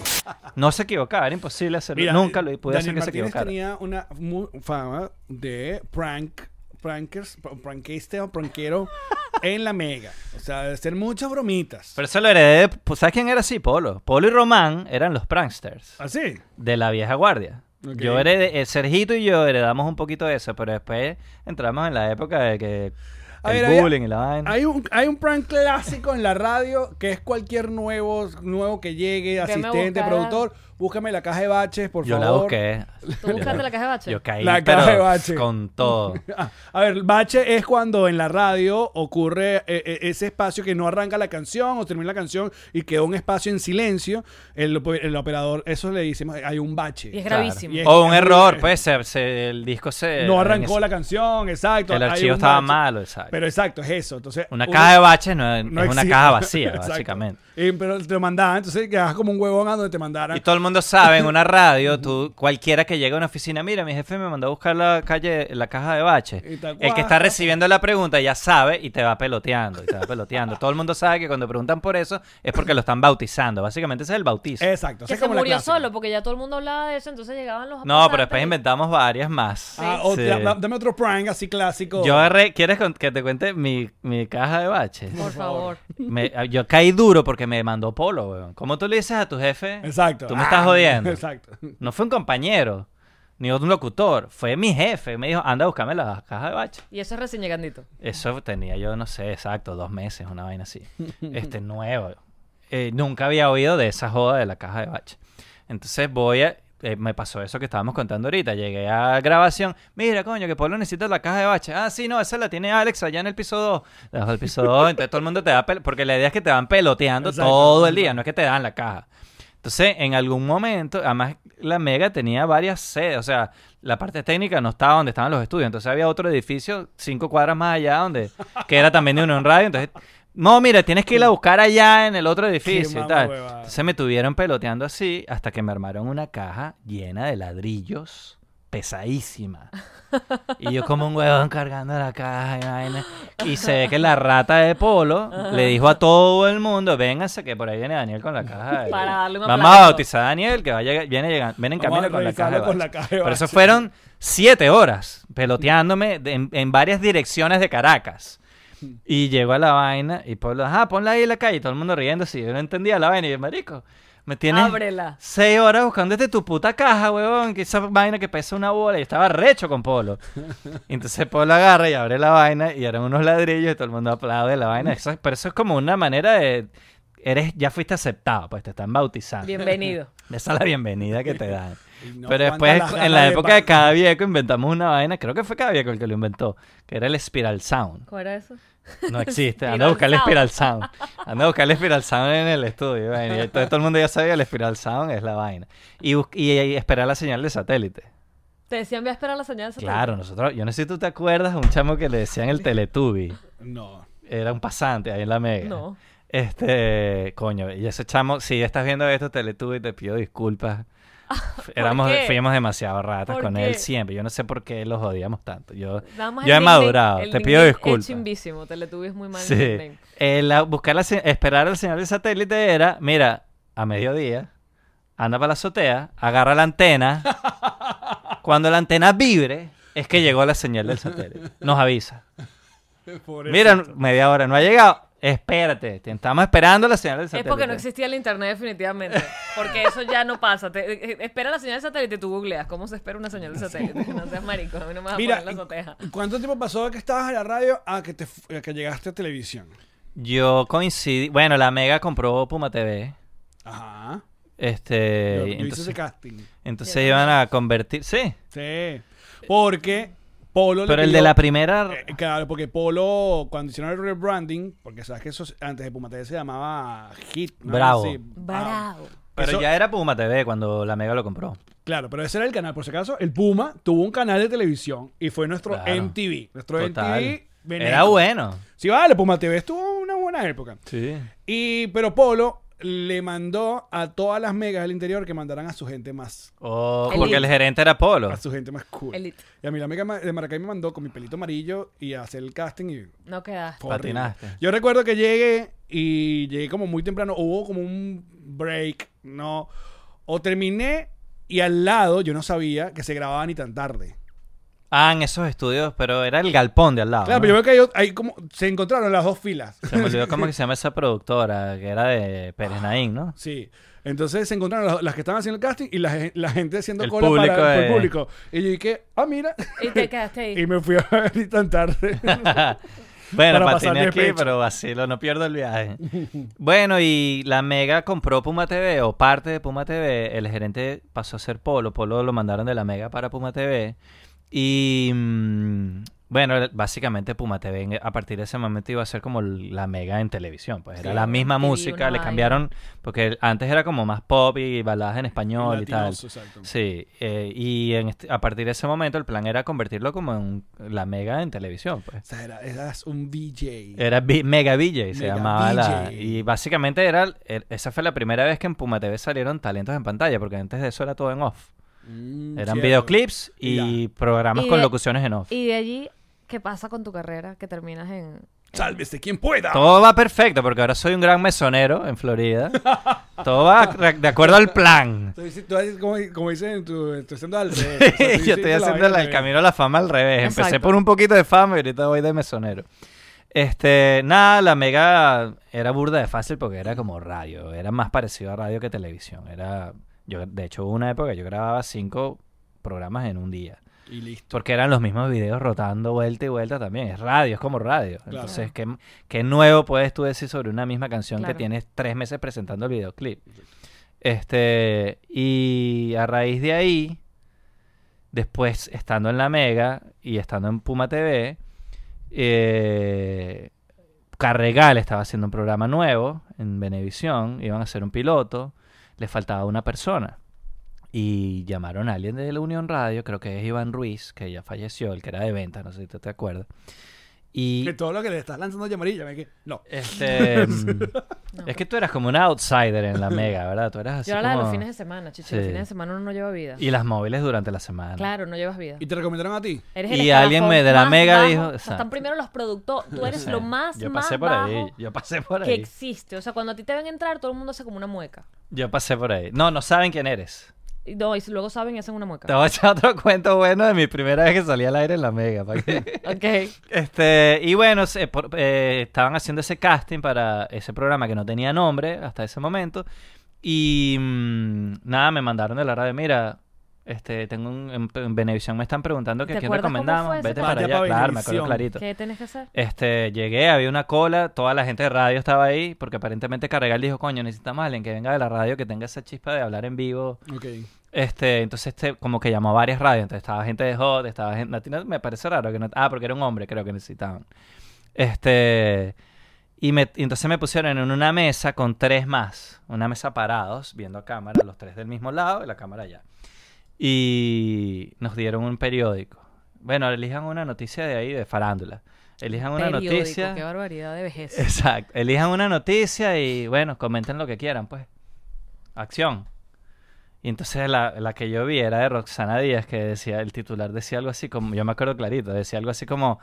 No se equivocaba, era imposible hacerlo. Mira, Nunca lo pude hacer que se equivocara. tenía una fama de prank, prankers, pr- prankista o prankero en la mega. O sea, de hacer muchas bromitas. Pero eso lo heredé. de- pues, ¿Sabes quién era así? Polo. Polo y Román eran los pranksters ¿Así? de la vieja guardia. Ok. Yo heredé, eh, Sergito y yo heredamos un poquito de eso, pero después entramos en la época de que A el ver, había- bullying y la vaina. Hay un, hay un prank clásico en la radio que es cualquier nuevo, nuevo que llegue, asistente, productor. Búscame la caja de baches, por yo favor. la busqué. ¿Tú buscaste la caja de bache? Yo caí, La pero caja de bache. con todo. Ah, A ver, bache es cuando en la radio ocurre eh, eh, ese espacio que no arranca la canción o termina la canción y queda un espacio en silencio. El, op- el operador, eso le decimos, hay un bache. Y es Claro. gravísimo. Y es- O un es- error, pues se, se- el disco se... no arrancó ese- la canción, exacto. El archivo estaba bache. malo, exacto. Pero exacto, es eso. Entonces, Una uno- caja de baches no, es no es una caja vacía, básicamente. Y- pero te lo mandaban, entonces quedabas como un huevón a donde te mandaran. Y todo el mundo sabe en una radio, tú, cualquiera que llegue a una oficina, mira, mi jefe me mandó a buscar la calle, la caja de bache. Y te El que está recibiendo la pregunta ya sabe y te va peloteando, y te va peloteando. todo el mundo sabe que cuando preguntan por eso es porque lo están bautizando. Básicamente ese es el bautizo. Exacto. Que es se como murió solo, porque ya todo el mundo hablaba de eso, entonces llegaban los No, pero después y- inventamos varias más. Ah, o Sí. te- da- dame otro prank así clásico. Yo agarré, ¿quieres con- que te cuente mi, mi caja de baches? Por favor. Me- yo caí duro porque me mandó polo, weón. ¿Cómo tú le dices a tu jefe? Exacto. Tú me Ah, estás jodiendo. Exacto. No fue un compañero, ni un locutor. Fue mi jefe. Me dijo, anda a buscarme la caja de bache. Y eso es recién llegandito. Eso tenía yo, no sé, exacto, dos meses, una vaina así. Este, nuevo. Eh, nunca había oído de esa joda de la caja de bache. Entonces voy a... eh, me pasó eso que estábamos contando ahorita. Llegué a grabación. Mira, coño, que Polo necesita la caja de bache. Ah, sí, no, esa la tiene Alex allá en el piso 2. Debajo del piso 2. Entonces todo el mundo te da Porque la idea es que te van peloteando Exacto. todo el día. No es que te dan la caja. Entonces, en algún momento, además, la Mega tenía varias sedes. O sea, la parte técnica no estaba donde estaban los estudios. Entonces, había otro edificio, cinco cuadras más allá, donde que era también de Unión Radio. Entonces, no, mira, tienes que ir a buscar allá en el otro edificio y tal. Entonces, me tuvieron peloteando así hasta que me armaron una caja llena de ladrillos, pesadísima. Y yo como un huevón cargando la caja y vaina. Y se ve que la rata de Polo le dijo a todo el mundo, vénganse que por ahí viene Daniel con la caja. de- Para darle un Vamos a bautizar a Daniel que vaya, viene, llegando, viene en camino con la caja. con la caja de Por eso fueron siete horas peloteándome en varias direcciones de Caracas. Y llegó a la vaina y Pablo, ajá, ponla ahí en la calle. Y todo el mundo riendo así. Yo no entendía la vaina. Y yo, marico, me tienes Ábrela. seis horas buscando desde tu puta caja, huevón. Que esa vaina que pesa una bola. Y estaba recho con Polo. Y entonces Polo agarra y abre la vaina y eran unos ladrillos y todo el mundo aplaude la vaina. Eso- pero eso es como una manera de... Eres, ya fuiste aceptado, pues te están bautizando. Bienvenido. Esa es la bienvenida que te dan. No Pero después, en la de época de cada viejo, inventamos una vaina. Creo que fue cada viejo el que lo inventó. Que era el Spiral Sound. ¿Cómo era eso? No existe. Anda a buscar el. Spiral Sound. Anda a buscar el Spiral Sound en el estudio. vaina. Y entonces todo el mundo ya sabía el Spiral Sound es la vaina. Y, y, y esperar la señal de satélite. Te decían, voy a esperar la señal. de satélite". Claro, nosotros, yo no sé si tú te acuerdas de un chamo que le decían el Teletubby. No. Era un pasante ahí en la mega. No. Este, coño, y ese chamo, si estás viendo esto, Teletubby, te pido disculpas. Éramos, qué? fuimos demasiado ratas ¿Por con qué? él siempre. Yo no sé por qué los odiamos tanto. Yo, yo he madurado. Te pido disculpas. Es chimbísimo. Teletubbies muy mal. Sí. El, la- buscar la, esperar el señal de satélite era, mira, a mediodía, anda para la azotea, agarra la antena. Cuando la antena vibre, es que llegó la señal del satélite. Nos avisa. Mira, media hora, no ha llegado. Espérate, te estamos esperando la señal del Es satélite. porque no existía el internet definitivamente. Porque eso ya no pasa. Te- eh, espera la señal de satélite y tú googleas cómo se espera una señal de satélite. No seas marico, a mí no me vas a Mira, poner la azotea. ¿cuánto tiempo pasó de que estabas en la radio a que, te, a que llegaste a televisión? Yo coincidí. Bueno, la Mega compró Puma TV. Ajá. Este. Yo, y yo hice entonces, ese casting. entonces iban a convertir. Sí. Sí. Porque Polo le Pero el de la primera. Eh, claro, porque Polo, cuando hicieron el rebranding, porque sabes que eso antes de Puma TV se llamaba Hit. ¿no? Bravo. Sí, Bravo. Pero Eso- ya era Puma TV cuando la Mega lo compró. Claro, pero ese era el canal. Por si acaso, el Puma tuvo un canal de televisión y fue nuestro Claro. MTV. Nuestro Total. MTV. veneco. Era bueno. Sí, vale, Puma TV estuvo una buena época. Sí. Y, pero Polo le mandó a todas las megas del interior que mandaran a su gente más, Oh, porque el gerente era Polo. a su gente más cool. Elite. Y a mí la mega de Maracay me mandó con mi pelito amarillo y a hacer el casting y No quedaste. Patinaste. Yo recuerdo que llegué y llegué como muy temprano. Hubo como un break, ¿no? O terminé y al lado yo no sabía que se grababa ni tan tarde. Ah, en esos estudios, pero era el galpón de al lado. Claro, ¿no? pero yo veo que hay como. Se encontraron las dos filas. Se me olvidó cómo que se llama esa productora, que era de Pérez Naín, ¿no? Sí. Entonces se encontraron las, las que estaban haciendo el casting y la, gen- la gente haciendo El cola público para de- el público. Y yo dije, ah, mira. Y te quedaste ahí. y me fui a ver tan tarde. Bueno, Para patiné aquí, pecho. pero vacilo, no pierdo el viaje. bueno, y la Mega compró Puma TV, o parte de Puma TV. El gerente pasó a ser Polo. Polo lo mandaron de la Mega para Puma TV. Y mm, bueno, básicamente Puma TV a partir de ese momento iba a ser como la Mega en televisión. Pues era la misma música, le cambiaron, porque antes era como más pop y baladas en español y tal. Sí, eh, y en este- a partir de ese momento el plan era convertirlo como en un- la Mega en televisión, pues. O sea, era- eras un VJ. Era Mega VJ, se Mega llamaba la... Y básicamente era... er- Esa fue la primera vez que en Puma TV salieron talentos en pantalla, porque antes de eso era todo en off. Mm, Eran cierto. videoclips y programas Y con de- locuciones en off. Y de allí, ¿qué pasa con tu carrera? Que terminas en... Sálvese quien pueda. Todo va perfecto, porque ahora soy un gran mesonero en Florida. todo va re- de acuerdo al plan. Tú dices- tú haces como, como dicen en tu, estoy haciendo al revés. O sea, tú Yo hiciste estoy la haciendo vaina la- al el revés. camino a la fama al revés. Empecé Exacto. por un poquito de fama y ahorita voy de mesonero. Este, nada, la mega era burda de fácil porque era como radio. Era más parecido a radio que televisión. Era, yo, de hecho, hubo una época que yo grababa cinco programas en un día. Y listo. Porque eran los mismos videos rotando vuelta y vuelta también. Es radio, es como radio. Entonces, ¿qué, qué nuevo puedes tú decir sobre una misma canción Claro. que tienes tres meses presentando el videoclip? Este, y a raíz de ahí, después estando en la Mega y estando en Puma TV, eh, Carregal estaba haciendo un programa nuevo en Venevisión, iban a hacer un piloto, le faltaba una persona. Y llamaron a alguien de la Unión Radio, creo que es Iván Ruiz, que ya falleció, el que era de ventas, no sé si tú te acuerdas. Y Que todo lo que le estás lanzando llamarilla, me que no. este, mm, es que tú eras como un outsider en la Mega, ¿verdad? Tú eras así Yo era la de los fines de semana, chicho. Sí. Los fines de semana uno no lleva vida. Y las móviles durante la semana. Claro, no llevas vida. ¿Y te recomendaron a ti? Eres Y alguien me- de la Mega dijo-. O sea, están primero los productores. Tú eres Sí. lo más, Yo más pasé por bajo ahí. Yo pasé por que ahí. existe. O sea, cuando a ti te ven entrar, todo el mundo hace como una mueca. Yo pasé por ahí. No, no saben quién eres. No, y luego saben y hacen una mueca. Te voy a echar otro cuento bueno de mi primera vez que salí al aire en la Mega. ¿para qué? Ok. Este, y bueno, se- por- eh, estaban haciendo ese casting para ese programa que no tenía nombre hasta ese momento. Y mm, nada, me mandaron de la radio, mira, este, tengo un, en, en Venevisión me están preguntando que ¿Te quién acuerdas cómo recomendamos. Vete para allá, pa' claro, me acuerdo clarito. ¿Qué tienes que hacer? Este, llegué, había una cola, toda la gente de radio estaba ahí, porque aparentemente Carregal dijo, coño, necesitamos a alguien que venga de la radio, que tenga esa chispa de hablar en vivo. Este, entonces este, como que llamó a varias radios, entonces estaba gente de Hot, estaba gente, no- me parece raro que no, ah, porque era un hombre, creo que necesitaban. Este, y, me, y entonces me pusieron en una mesa con tres más, una mesa parados, viendo a cámara, los tres del mismo lado y la cámara allá. Y nos dieron un periódico. Bueno, elijan una noticia de ahí, de farándula. Elijan una Periódico, noticia. Qué barbaridad de vejez. Exacto. Elijan una noticia y bueno, comenten lo que quieran, pues. Acción. Y entonces la, la que yo vi era de Roxana Díaz, que decía, el titular decía algo así como, yo me acuerdo clarito, decía algo así como,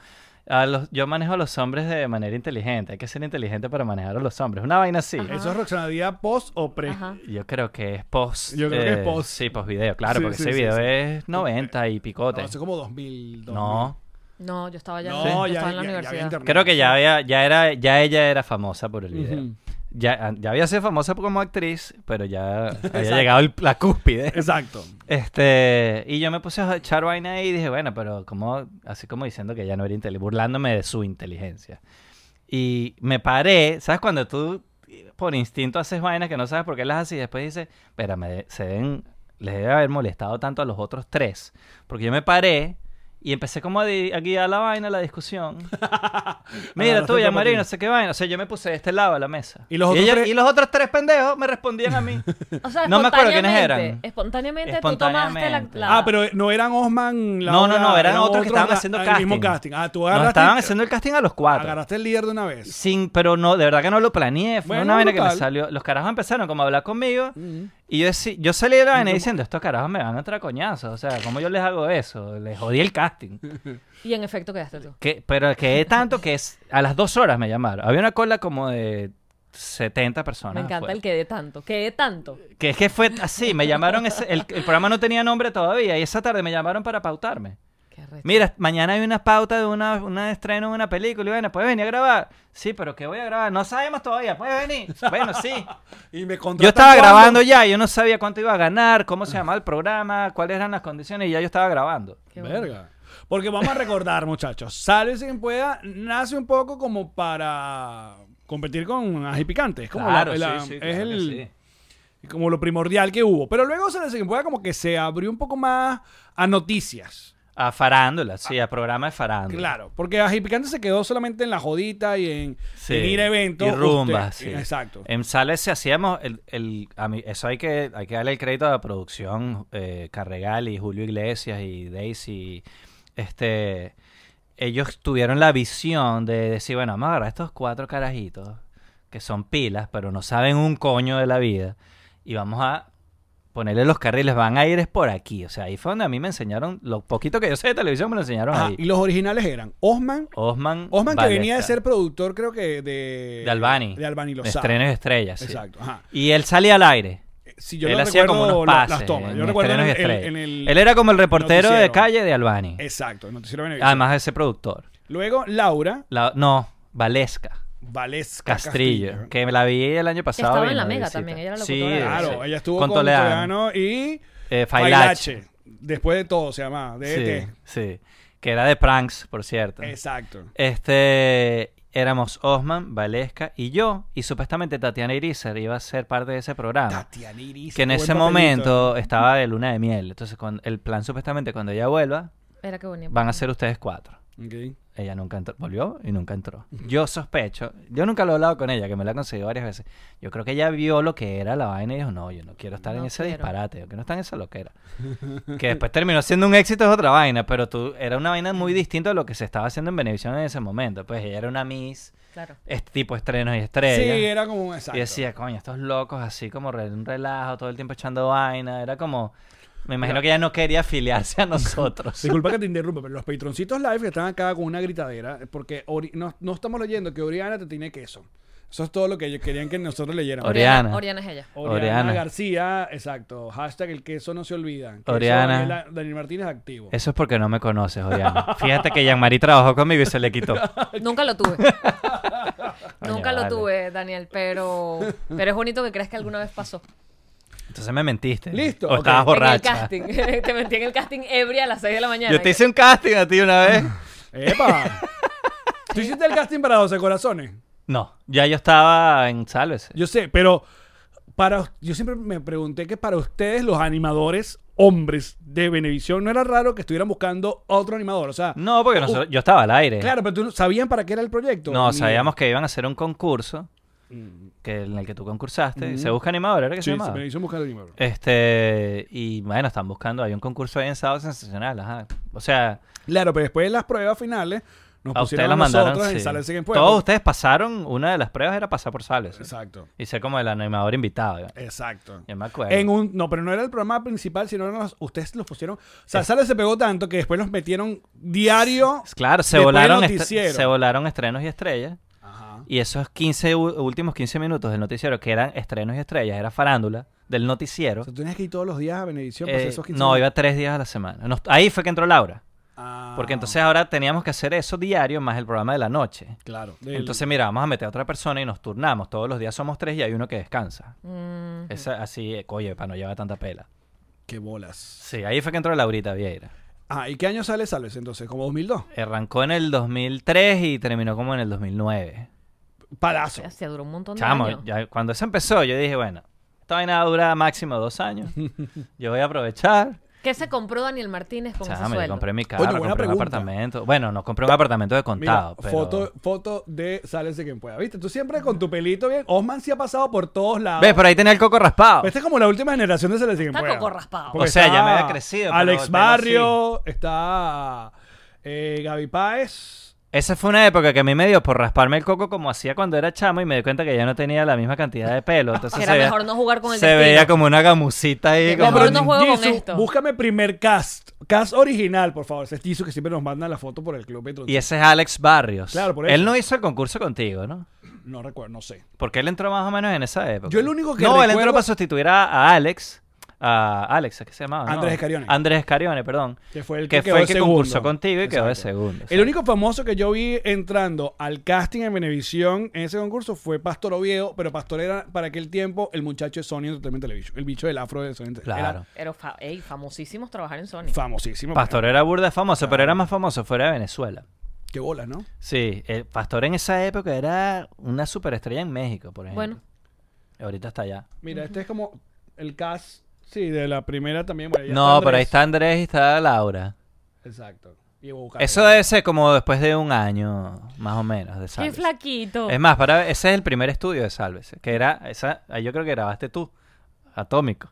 "A los- yo manejo a los hombres de manera inteligente, hay que ser inteligente para manejar a los hombres. Una vaina así. Ajá. ¿Eso es Roxana Díaz post o pre? Ajá. Yo creo que es post. Yo creo que es eh, post. Sí, post video, claro, Sí, porque sí, ese sí, video sí. es 90 y picote. No, hace como 2000. 2000. No, No, yo estaba ya, No, yo ya, estaba en la ya- universidad. creo que ya había, ya era, ya ella era famosa por el video. Ya, ya había sido famosa como actriz, pero ya había llegado el- la cúspide. Exacto. Este, y yo me puse a echar vaina ahí y dije, bueno, pero como, así como diciendo que ella no era inteligente, burlándome de su inteligencia. Y me paré, ¿sabes? Cuando tú por instinto haces vainas que no sabes por qué las haces y después dices, espérame, se deben, les debe haber molestado tanto a los otros tres. Porque yo me paré y empecé como a, di- a guiar la vaina, la discusión. Mira Agarraste tú, el ya María, no sé qué vaina. O sea, yo me puse de este lado de la mesa. ¿Y los otros ella- tres? y los otros tres pendejos me respondían a mí. O sea, No me acuerdo quiénes eran. Espontáneamente, tú tomaste la... La- Ah, pero no eran Osman. No, no, no, eran otros que estaban la- haciendo el casting. mismo casting. Ah, tú agarraste. estaban haciendo el casting a los cuatro. Agarraste el líder de una vez. Sin, pero no, de verdad que no lo planeé. Fue Bueno, una vaina que me salió. Los carajos empezaron como a hablar conmigo. Mm. Y yo, yo salí de la vaina diciendo, estos carajos me van a traer coñazos. O sea, ¿cómo yo les hago eso? Les jodí el casting. Y en efecto quedaste tú. Que, pero que tanto que es, a las dos horas me llamaron. Había una cola como de 70 personas. Me encanta afuera. el que de tanto. Que de tanto. Que es que fue así, me llamaron, ese- el, el programa no tenía nombre todavía y esa tarde me llamaron para pautarme. Mira, mañana hay una pauta de una, una estreno de una película y bueno, ¿puedes venir a grabar? Sí, pero ¿qué voy a grabar? No sabemos todavía, ¿puedes venir? Bueno, sí. Y me Yo estaba cuando- grabando ya, yo no sabía cuánto iba a ganar, cómo se llamaba el programa, cuáles eran las condiciones y ya yo estaba grabando. Qué bueno. Verga. Porque vamos a recordar, muchachos. Sálvese quien pueda nace un poco como para competir con Ají Picante. Es como, la- Claro, la- sí, sí, es claro que el, sí. como lo primordial que hubo. Pero luego Sálvese quien pueda como que se abrió un poco más a noticias. A farándula, sí, a programa de farándula. Claro, porque Ají Picante se quedó solamente en la jodita y en, Sí. en ir a eventos. Y rumbas, Usted- sí. Exacto. En Sales se hacíamos el, el- a mí, eso hay que, hay que darle el crédito a la producción, eh, Carregal y Julio Iglesias y Daisy, este, ellos tuvieron la visión de decir, bueno, vamos a agarrar estos cuatro carajitos que son pilas, pero no saben un coño de la vida, y vamos a ponerle los carriles, van a ir es por aquí, o sea, ahí fue donde a mí me enseñaron, lo poquito que yo sé de televisión me lo enseñaron ahí. y los originales eran Osman. Osman, Osman que venía de ser productor, creo que de... de Albani, De Albani de Lozada. Estrenos y Estrellas, sí. Exacto. Ajá. Y él salía al aire. Si yo él hacía como unos pases. las tomas. Yo recuerdo en el, en el- él era como el reportero de calle de Albani. Exacto, el noticiero de. Además de ese productor. Luego Laura La- no, Valesca Valesca Castrillo, que me la vi el año pasado. Estaba en la Mega visita. también, ella era Sí, locutora de Claro, sí. ella estuvo con, con, Toledano. Y Eh, Failache. Failache. Después de todo se llama, de Sí, ET. sí. Que era de pranks, por cierto. Exacto. Este. éramos Osman, Valesca y yo, y supuestamente Tatiana Irizar iba a ser parte de ese programa. Tatiana Iris, que en ese papelito. momento estaba de luna de miel. Entonces, cuando, el plan supuestamente cuando ella vuelva, Era que bonito. van a ser ustedes cuatro. Ella nunca entró, volvió y nunca entró. Yo sospecho, yo nunca lo he hablado con ella, que me la he conseguido varias veces. Yo creo que ella vio lo que era la vaina y dijo, no, yo no quiero estar en ese quiero. disparate, yo que no está en esa loquera. que después terminó siendo un éxito, es otra vaina, pero tú, era una vaina muy distinta a lo que se estaba haciendo en Benevisión en ese momento. Pues ella era una Miss, Claro. es tipo estrenos y Sí, estrellas. era como un exacto. Y decía, coño, estos locos así como re- un relajo, todo el tiempo echando vaina. Era como. Me imagino que ella no quería afiliarse a nosotros. Disculpa que te interrumpa, pero los patroncitos live que están acá con una gritadera, porque Ori- no, no estamos leyendo que Oriana te tiene queso. Eso es todo lo que ellos querían que nosotros leyéramos. Oriana. Oriana es ella. Oriana, Oriana. García, exacto. Hashtag el queso no se olvida. Queso Oriana. Daniela- Daniel Martínez activo. Eso es porque no me conoces, Oriana. Fíjate que Jean-Marie trabajó conmigo y se le quitó. Nunca lo tuve. Nunca lo vale. tuve, Daniel, pero, pero es bonito que creas que alguna vez pasó. Entonces me mentiste. Listo, O ok. estabas En el borracha. casting. Te metí en el casting ebria a las 6 de la mañana. Yo te hice un casting a ti una vez. ¡Epa! ¿Tú hiciste el casting para 12 corazones? No, ya yo estaba en Sálvese. Yo sé, pero para yo siempre me pregunté que para ustedes los animadores hombres de Venevisión no era raro que estuvieran buscando otro animador, o sea, No, porque nosotros- yo estaba al aire. claro, pero tú no- sabían para qué era el proyecto. No, Ni- sabíamos que iban a hacer un concurso que, en el que tú concursaste. Se busca animador, ¿era que Sí, se sí, llamaba? Venevisión buscando animador. Este, y bueno, están buscando, hay un concurso ahí en Sábado Sensacional, ajá. O sea, Claro, pero después de las pruebas finales nos a pusieron ustedes a los mandaron. nosotros en. Todos ustedes pasaron, una de las pruebas era pasar por Sales. Exacto. Y ser como el animador invitado. Exacto. Yo me acuerdo. En un, no, pero no era el programa principal, sino los- ustedes los pusieron. O sea, Sálvese se pegó tanto que después los metieron diario. Claro, se volaron, se volaron estrenos y estrellas. Ajá. Y esos 15 u- últimos 15 minutos del noticiero, que eran estrenos y estrellas, era farándula del noticiero. O sea, tú tenías que ir todos los días a hacer Eh, esos 15 no, minutos. iba tres días a la semana. Nos- ahí fue que entró Laura. Ah, Porque entonces ahora teníamos que hacer eso diario más el programa de la noche. Claro. del- Entonces, mira, vamos a meter a otra persona y nos turnamos. Todos los días somos tres y hay uno que descansa. Mm, Esa, así, eh, oye, para no llevar tanta pela. Qué bolas. Sí, ahí fue que entró Laurita Vieira. Ah, ¿y qué año sale Sálvese entonces? ¿Como 2002? Arrancó en el 2003 y terminó como en el 2009. Palazo. o sea, duró un montón de Chamo, años. ya cuando eso empezó, yo dije, bueno, esta vaina dura máximo dos años. Yo voy a aprovechar. ¿Qué se compró Daniel Martínez con ese Chamo, yo sueldo? compré mi carro, Oye, buena compré un pregunta. apartamento. Bueno, no compré un apartamento de Mira, contado, pero... foto, foto de Sálvese quien pueda. ¿Viste? Tú siempre con tu pelito bien. Osman sí ha pasado por todos lados. ¿Ves? Por ahí tenía el coco raspado. Esta es como la última generación de Sálvese quien Está pueda. coco raspado. Porque O sea, ya me había crecido, pero Alex Barrio, está eh, Gaby Páez. Esa fue una época que a mí me dio por rasparme el coco como hacía cuando era chamo y me di cuenta que ya no tenía la misma cantidad de pelo. Entonces Era se veía- mejor no jugar con el Se destino. veía como una gamusita ahí. Como- mejor no juego con esto. Búscame primer cast. Cast original, por favor. Ese es Jisoo que siempre nos manda la foto por el Club Petro. Y ese es Alex Barrios. Claro, por eso. Él no hizo el concurso contigo, ¿no? No recuerdo, no sé. Porque él entró más o menos en esa época. Yo el único que No, él entró para sustituir a, a Alex. A Alex, ¿qué se llamaba? no? Andrés Escarione. Andrés Escarione, perdón. Que fue el que, que fue el que segundo. concursó contigo y quedó de Exacto. segundo. El único famoso que yo vi entrando al casting en Venevisión en ese concurso fue Pastor Oviedo, pero Pastor era para aquel tiempo el muchacho de Sony Entertainment Television, el bicho del afro de Sony Entertainment. Claro. Pero fa- ey, famosísimos trabajar en Sony. Famosísimo. Pastor era burda famoso, pero era más famoso fuera de Venezuela. Qué bolas, ¿no? Sí, el Pastor en esa época era una superestrella en México, por ejemplo. Bueno. Ahorita está allá. Mira, este es como el cast, sí, de la primera también. bueno, ya No, pero ahí está Andrés y está Laura. Exacto. Y Eso debe ser como después de un año, más o menos, de Qué Sálvese. flaquito. Es más, para, ese es el primer estudio de Sálvese, que era, esa, ahí yo creo que grabaste tú, Atómico.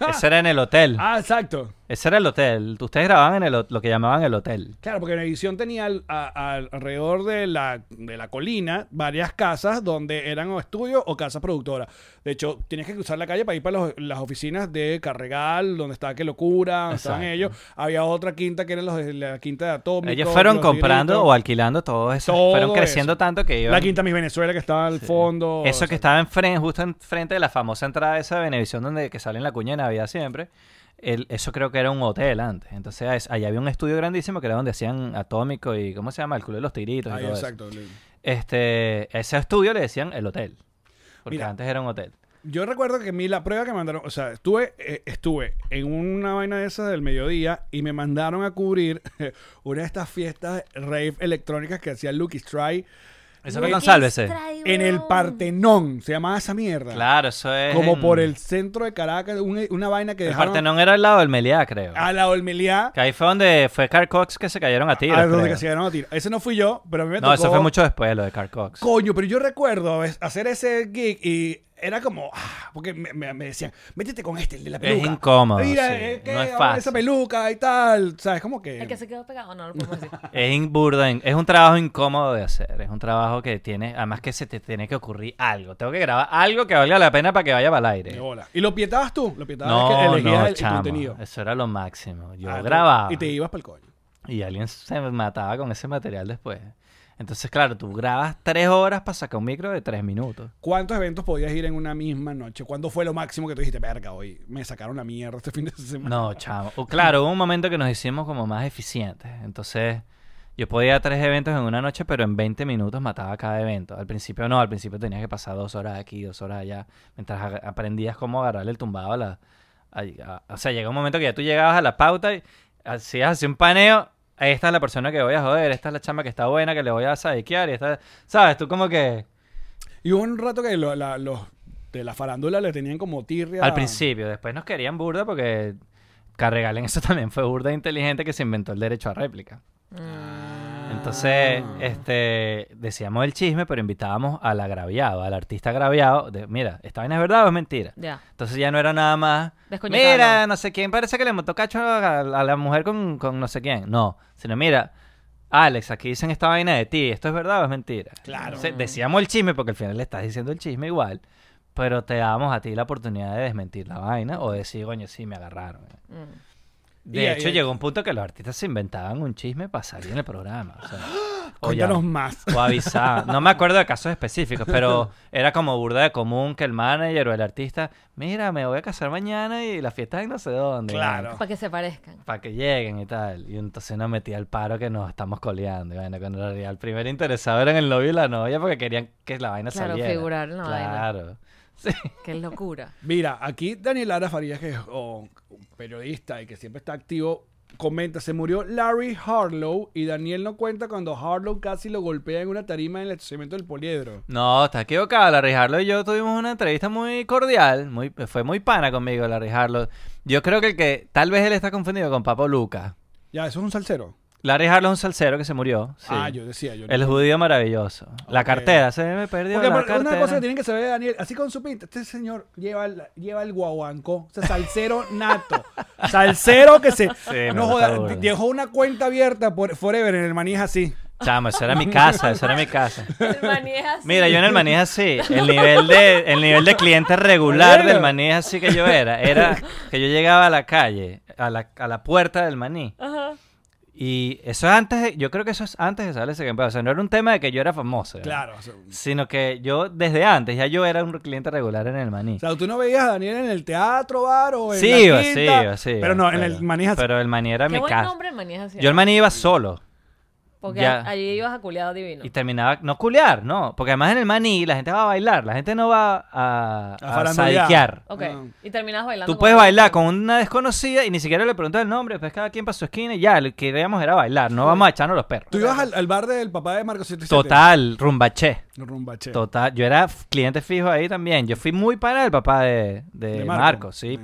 Ah. Ese era en el hotel. Ah, exacto. Ese era el hotel. Ustedes grababan en el, lo que llamaban el hotel. Claro, porque Venevisión tenía al- a- alrededor de la, de la colina varias casas donde eran o estudios o casas productoras. De hecho, tenías que cruzar la calle para ir para los- las oficinas de Carregal, donde estaba Que Locura, donde estaban Exacto. ellos. Había otra quinta que eran los de la quinta de Atómico. Ellos fueron Los comprando Tigritos, o alquilando todo eso. Todo fueron creciendo eso. tanto que iban... La quinta Miss Venezuela que estaba al fondo. Eso que estaba enfrente, justo enfrente de la famosa entrada esa de Venevisión donde que sale en la cuña de Navidad siempre. El- eso creo que era un hotel antes. Entonces es- allá había un estudio grandísimo que era donde hacían Atómico y ¿cómo se llama? El culo de los tigritos. y Ahí, todo eso. exacto. Este, ese estudio le decían el hotel. Porque Mira. antes era un hotel. Yo recuerdo que a mí la prueba que mandaron, o sea, estuve, eh, estuve en una vaina de esas del mediodía y me mandaron a cubrir una de estas fiestas rave electrónicas que hacía Lucky Strike Eso fue con Sálvese. En el Partenón, se llamaba esa mierda. Claro, eso es. Como en- por el centro de Caracas, un- una vaina que El dejaron Partenón era al lado del Meliá, creo. a la Olmeliá, Que ahí fue donde fue Carl Cox que se cayeron a tiros. a donde creo. que se dieron a tiro. Ese no fui yo, pero a mí me No, tocó. eso fue mucho después, lo de Carl Cox. Coño, pero yo recuerdo es- hacer ese gig y era como, ah, porque me, me- me decían, métete con este, el de la Es peluca. incómodo, Mira, sí, eh, que no es fácil. esa peluca y tal, ¿sabes? Como que... El que se quedó pegado, no lo podemos decir. Es in- burda, in- es un trabajo incómodo de hacer. Es un trabajo que tiene, además que se te tiene que ocurrir algo. Tengo que grabar algo que valga la pena para que vaya para el de aire. bola. ¿Y lo pietabas tú? Lo pietabas No, es que elegías no, el, el chamo, contenido. Eso era lo máximo. Yo Ah, grababa. Y te ibas para el coño. Y alguien se mataba con ese material después. Entonces, claro, tú grabas tres horas para sacar un micro de tres minutos. ¿Cuántos eventos podías ir en una misma noche? ¿Cuándo fue lo máximo que tú dijiste, verga, hoy me sacaron la mierda este fin de semana? No, chamo. O, claro, hubo un momento que nos hicimos como más eficientes. Entonces, yo podía ir a tres eventos en una noche, pero en 20 minutos mataba cada evento. Al principio no, al principio tenías que pasar dos horas aquí, dos horas allá, mientras aprendías cómo agarrarle el tumbado a la... a- a- o sea, llega un momento que ya tú llegabas a la pauta y hacías así un paneo. Esta es la persona que voy a joder, esta es la chama que está buena, que le voy a sadiquear y esta... ¿Sabes? Tú como que... Y hubo un rato que lo- la- los de la farándula le tenían como tirria. Al principio, después nos querían burda porque Carregalen eso también fue burda inteligente que se inventó el derecho a réplica. Entonces, este, decíamos el chisme, pero invitábamos al agraviado, al artista agraviado. De, Mira, ¿esta vaina es verdad o es mentira? Ya. Entonces ya no era nada más. Mira, no sé quién parece que le montó cacho a, a la mujer con, con no sé quién. No, sino mira, Alex, aquí dicen esta vaina de ti. ¿Esto es verdad o es mentira? Claro. Entonces, decíamos el chisme porque al final le estás diciendo el chisme igual. Pero te dábamos a ti la oportunidad de desmentir la vaina o decir, coño, sí, me agarraron. Mm. De Y- hecho, y- llegó un punto que los artistas se inventaban un chisme para salir en el programa. O, sea, o Cuéntanos ya- más. O avisaban. No me acuerdo de casos específicos, pero era como burda de común que el manager o el artista, mira, me voy a casar mañana y la fiesta es no sé dónde. Claro. Para que se parezcan. Para que lleguen y tal. Y entonces nos metía el paro que nos estamos coleando. Y bueno, cuando en realidad el primer interesado era en el novio y la novia porque querían que la vaina Claro, saliera. figurar en la vaina. Claro. Sí. Qué locura. Mira, aquí Daniel Lara Farías, que es oh, un periodista y que siempre está activo, comenta, se murió Larry Harlow y Daniel no cuenta cuando Harlow casi lo golpea en una tarima en el estacionamiento del poliedro. No, está equivocado. Larry Harlow y yo tuvimos una entrevista muy cordial. Muy, fue muy pana conmigo, Larry Harlow. Yo creo que el que tal vez él está confundido con Papo Luca. Ya, eso es un salsero. Larry Harlow es un salsero que se murió. sí. Ah, yo decía, yo no- El judío maravilloso. La cartera, se me perdió Porque la cartera. una cosa que tienen que saber, Daniel, así con su pinta, este señor lleva el, lleva el guaguancó, o sea, salsero nato. salsero que se. Sí, no joda, dejó una cuenta abierta por Forever en el maní así. Chamo, eso era mi casa, eso era mi casa. El maní es así. Mira, yo en el maní es así. El nivel de, el nivel de cliente regular del maní es así que yo era. Era que yo llegaba a la calle, a la, a la puerta del maní. Ajá. Y eso es antes, de- yo creo que eso es antes de saber ese campeón. O sea, no era un tema de que yo era famoso. ¿verdad? Claro. O sea, Sino que yo, desde antes, ya yo era un cliente regular en el maní. o sea, tú no veías a Daniel en el teatro, bar o en Sí, la iba, quinta, sí, sí. Pero no, en el maní. Pero el maní era Qué mi buen casa. nombre el maní. Yo el maní iba solo. Porque ya. allí ibas a culiado divino. Y terminaba, no culear, no. Porque además en el maní la gente va a bailar. La gente no va a, A a, farandulear. sadiquear. Ok. Y terminabas bailando. Tú puedes bailar con una desconocida y ni siquiera le preguntas el nombre. Pues cada quien para su esquina y ya. Lo que queríamos era bailar. No vamos a echarnos los perros. Tú ibas al, al bar del papá de Marco 77. Total, rumbaché. Rumbache. Total, yo era cliente fijo ahí también. Yo fui muy pana del papá de, de De Marco. Marco. sí.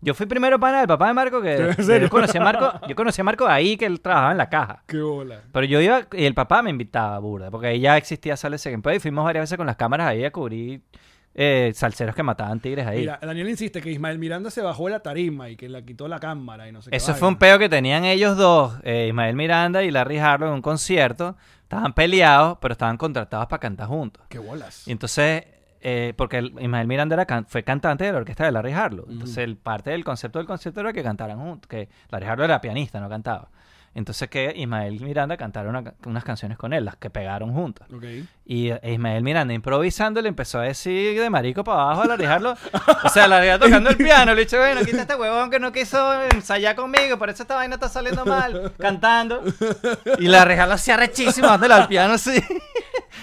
Yo fui primero pana del papá de Marco que yo conocí a Marco. Yo conocí a Marco ahí que él trabajaba en la caja. Qué bola. Pero yo iba y el papá me invitaba burda, porque ahí ya existía Sale Second y fuimos varias veces con las cámaras ahí a cubrir eh, salseros que mataban tigres ahí. Mira, Daniel insiste que Ismael Miranda se bajó de la tarima y que le quitó la cámara y no sé qué. Eso vaina. fue un peo que tenían ellos dos, eh, Ismael Miranda y Larry Harlow en un concierto. Estaban peleados, pero estaban contratados para cantar juntos. Qué bolas. Y entonces, eh, porque el- Ismael Miranda era can- fue cantante de la orquesta de Larry Harlow. Entonces, el parte del concepto del concierto era que cantaran juntos. Que Larry Harlow era pianista, no cantaba. Entonces, que Ismael Miranda cantara una unas canciones con él, las que pegaron juntas. Y eh, Ismael Miranda improvisando le empezó a decir de marico para abajo a Larry Harlow. O sea, Larry Harlow tocando el piano. Le dije, bueno, quita este huevón que no quiso ensayar conmigo, por eso esta vaina está saliendo mal. Cantando. Y Larry Harlow hacía rechísimo dándole al piano así.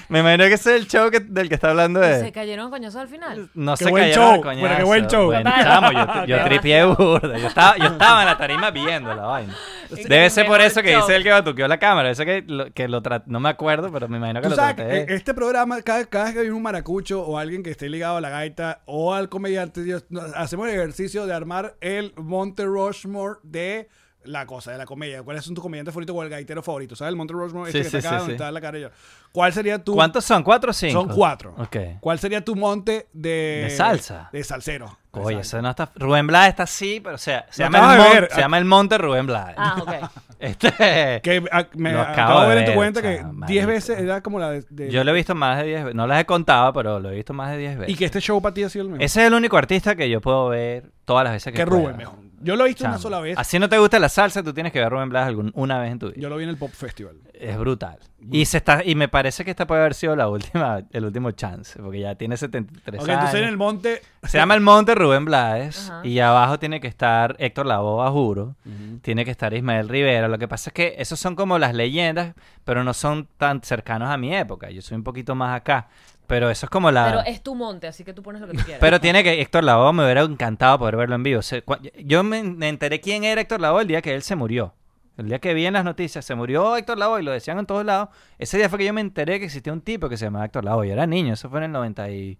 Me imagino que ese es el show que- del que está hablando Se de... cayeron a coñazos al final. No Qué se buen cayeron show, bueno, qué buen show. Bueno, chamo, yo, yo tripié burda. Yo estaba, yo estaba en la tarima viendo la vaina. Debe ser por eso que dice el que batuqueó la cámara. Eso que lo, que lo tra- no me acuerdo, pero me imagino que Tú lo sabes traté. que este programa, cada, cada vez que hay un maracucho o alguien que esté ligado a la gaita o al comediante, Dios, hacemos el ejercicio de armar el Monte Rushmore de la cosa, de la comedia. ¿Cuál es tu comediante favorito o el gaitero favorito? ¿Sabes? El Monte Rushmore Sí, este que sí, está acá sí, donde sí. está la cara yo. ¿Cuál sería tu... ¿Cuántos son? ¿Cuatro o cinco? Son cuatro. Ok. ¿Cuál sería tu monte de... De salsa. De salsero. Oye, ese no está... Rubén Blades está así, pero o sea, se, llama el, mon- se llama el Monte Rubén Blades. Ah, ok. Este... Que ah, me Lo acabo, acabo de ver en tu cuenta que chamo, 10 marico. veces era como la de... de- Yo lo he visto más de 10 veces. No las he contado, pero lo he visto más de 10 veces. Y que este show para ti ha sido el mejor. Ese es el único artista que yo puedo ver todas las veces que que. Rubén mejor. Yo lo he visto una sola vez. Así no te gusta la salsa, tú tienes que ver Rubén Blades algún, una vez en tu vida. Yo lo vi en el Pop Festival. Es brutal. Y se está y me parece que esta puede haber sido la última el último chance, porque ya tiene 73 Ok, años. entonces en el monte... Se llama el Monte Rubén Blades y abajo tiene que estar Héctor Lavoe, juro. Tiene que estar Ismael Rivera. Lo que pasa es que esos son como las leyendas, pero no son tan cercanos a mi época. Yo soy un poquito más acá. Pero eso es como la... Pero es tu monte, así que tú pones lo que tú quieras. Pero tiene que Héctor Lavoe me hubiera encantado poder verlo en vivo. Se- cua- yo me, me enteré quién era Héctor Lavoe el día que él se murió. El día que vi en las noticias, se murió Héctor Lavoe y lo decían en todos lados. Ese día fue que yo me enteré que existía un tipo que se llamaba Héctor Lavoe. Yo era niño, eso fue en el 91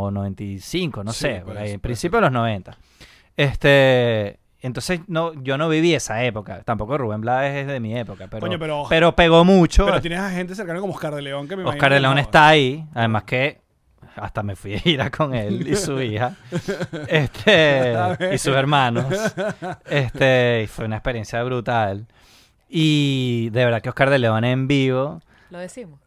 o 95, no Sí, sé, por ahí, en principio de los 90. Este, entonces no, yo no viví esa época. Tampoco Rubén Blades es de mi época, pero, Coño, pero- pero pegó mucho. Pero tienes a gente cercana como Oscar de León que me Oscar de León no- está ahí, además que hasta me fui a ir a con él y su hija, este, y sus hermanos, este, y fue una experiencia brutal. Y de verdad que Oscar de León en vivo, Lo decimos.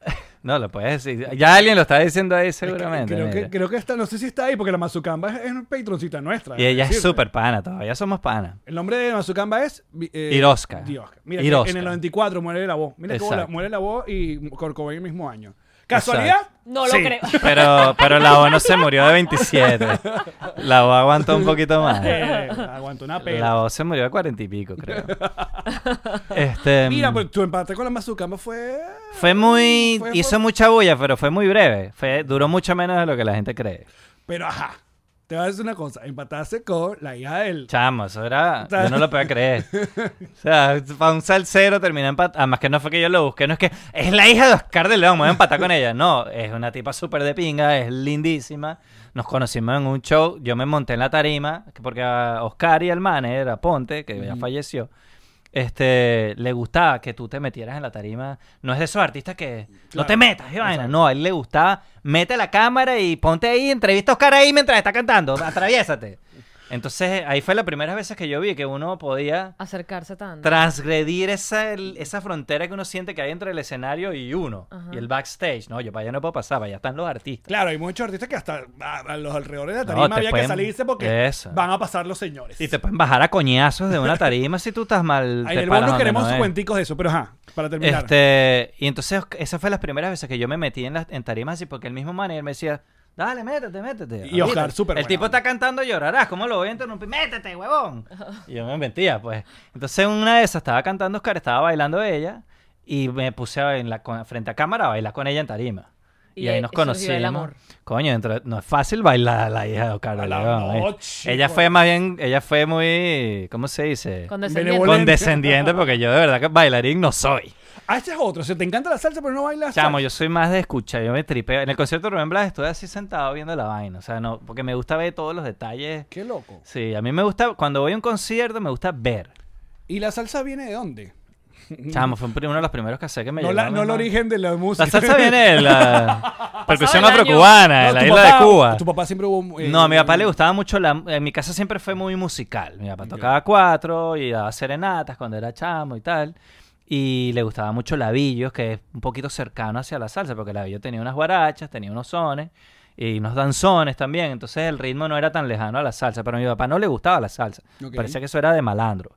No lo puedes decir, ya alguien lo está diciendo ahí seguramente. Creo que, creo que está, no sé si está ahí porque la Mazucamba es, es una patroncita nuestra. Y ella es súper pana, todavía somos pana. El nombre de Mazucamba es eh, Irosca. Mira, Irosca. en el 94 muere la voz. Mira cómo muere la voz y Corcovain el mismo año. ¿Casualidad? No lo Sí. creo. Pero, pero la voz no se murió de 27. La voz aguantó un poquito más. Eh, aguantó una pena. La voz se murió de 40 y pico, creo. Este, Mira, pues tu empate con la Mazucamba fue... Fue muy. Fue- hizo fue- mucha bulla, pero fue muy breve. Fue, duró mucho menos de lo que la gente cree. Pero ajá. Te voy a decir una cosa. Empataste con la hija del... Chamo, eso era. Yo no lo podía creer. O sea, para un salsero terminé empatando. Además, que no fue que yo lo busqué, no es que es la hija de Oscar de León, me voy a empatar con ella. No, es una tipa súper de pinga, es lindísima. Nos conocimos en un show. Yo me monté en la tarima, que porque Oscar y el manager, Ponte, que ya falleció, este, le gustaba que tú te metieras en la tarima. No es de esos artistas que no te metas, y vaina. No, a él le gustaba, mete la cámara y ponte ahí, entrevista a Oscar ahí mientras está cantando, atraviésate. Entonces, ahí fue la primera vez que yo vi que uno podía Acercarse tanto. transgredir esa, el- esa frontera que uno siente que hay entre el escenario y uno, Ajá. y el backstage. No, yo para allá no puedo pasar, para allá están los artistas. Claro, hay muchos artistas que hasta a, a los alrededores de la No, tarima te había pueden- que salirse porque Eso. van a pasar los señores. Y te pueden bajar a coñazos de una tarima si tú estás mal. Ahí en el donde queremos no cuenticos de eso, pero ajá, para terminar. Este, y entonces esas fue las primeras veces que yo me metí en, las, en tarimas así porque el mismo manager me decía, dale, métete, métete. Y Oscar, ahorita". súper El buena tipo onda. está cantando llorarás, ¿cómo lo voy a interrumpir? Métete, huevón. Y yo me mentía, pues. Entonces una de esas estaba cantando Oscar, estaba bailando ella y me puse a- en la, con- frente a cámara a bailar con ella en tarima. Y, Y ahí nos conocimos. Coño, dentro- no es fácil bailar a la hija de Oscar León, Ella fue más bien, ella fue muy, ¿cómo se dice? Condescendiente. Porque yo de verdad que bailarín no soy. Ah, ese es otro. O sea, te encanta la salsa, pero no bailas Chamo, salsa. yo soy más de escuchar, yo me tripeo. En el concierto de Rubén Blas estoy así sentado viendo la vaina, o sea, no, porque me gusta ver todos los detalles. Qué loco. Sí, a mí me gusta, cuando voy a un concierto me gusta ver. ¿Y la salsa viene de dónde? Chamo, fue uno de los primeros que sé que me No, llegó la, no el origen de la música. La salsa viene de la percusión afrocubana, de No, la isla papá- de Cuba. Tu papá siempre hubo... eh, No, a mi papá le gustaba mucho la... En mi casa siempre fue muy musical. Mi papá tocaba cuatro y daba serenatas cuando era chamo y tal. Y le gustaba mucho Lavillos, que es un poquito cercano hacia la salsa, porque Lavillo tenía unas guarachas, tenía unos sones y unos danzones también. Entonces el ritmo no era tan lejano a la salsa, pero a mi papá no le gustaba la salsa. Parecía que eso era de malandro.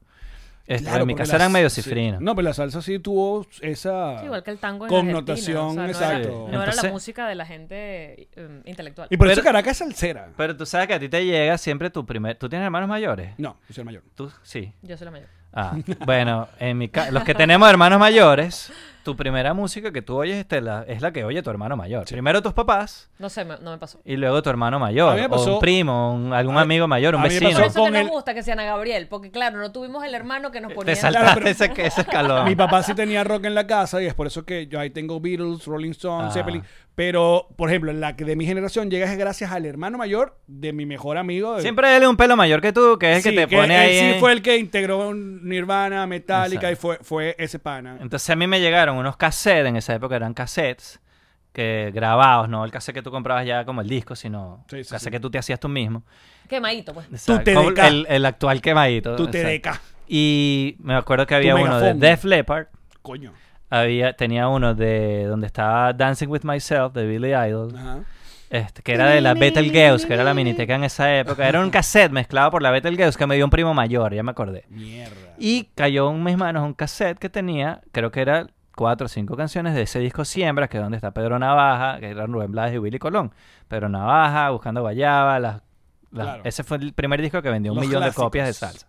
Este, Claro, en mi casa eran medio sí. cifrinos. No, pero la salsa sí tuvo esa... Sí, igual que el tango en Connotación, Argentina, o sea, no exacto. Era, no era la música de la gente eh, intelectual. Y por eso Caracas es salsera. Pero tú sabes que a ti te llega siempre tu primer... ¿Tú tienes hermanos mayores? No, yo soy el mayor. Tú sí. Yo soy la mayor. Ah, bueno, en mi ca- los que tenemos hermanos mayores, tu primera música que tú oyes este, la- es la que oye tu hermano mayor. Primero tus papás No sé, me- no me pasó. y luego tu hermano mayor. A mí me O pasó- un primo, un- algún a amigo mayor, un a mí me vecino. Por eso con que el- nos gusta que sea Ana Gabriel, porque claro, no tuvimos el hermano que nos ponía... Te en- saltaste Claro, pero- ese, ese escalón. Mi papá sí tenía rock en la casa y es por eso que yo ahí tengo Beatles, Rolling Stones, Ah. Zeppelin. Pero, por ejemplo, la que de mi generación llega es gracias al hermano mayor de mi mejor amigo. de- Siempre él es un pelo mayor que tú, que es el Sí, que te pone él ahí. sí en- fue el que integró un Nirvana, Metallica Exacto. y fue, fue ese pana. Entonces a mí me llegaron unos cassettes, en esa época eran cassettes, que grabados, no el cassette que tú comprabas ya como el disco, sino Sí, sí, cassette sí. que tú te hacías tú mismo. Quemadito, pues. Como El, el actual quemadito. Tu exacto. TDK. Y me acuerdo que había uno de. Def Leppard, Coño. Había, tenía uno de donde estaba Dancing with Myself de Billy Idol, Ajá. este, que era de la Betelgeuse, que era la miniteca en esa época. Era un cassette mezclado por la Betelgeuse que me dio un primo mayor, ya me acordé. Mierda. Y cayó en mis manos un cassette que tenía, creo que era cuatro o cinco canciones de ese disco Siembras, que es donde está Pedro Navaja, que eran Rubén Blades y Willy Colón. Pedro Navaja, Buscando Guayaba, las, las- Claro. ese fue el primer disco que vendió un Los millón de copias de salsa.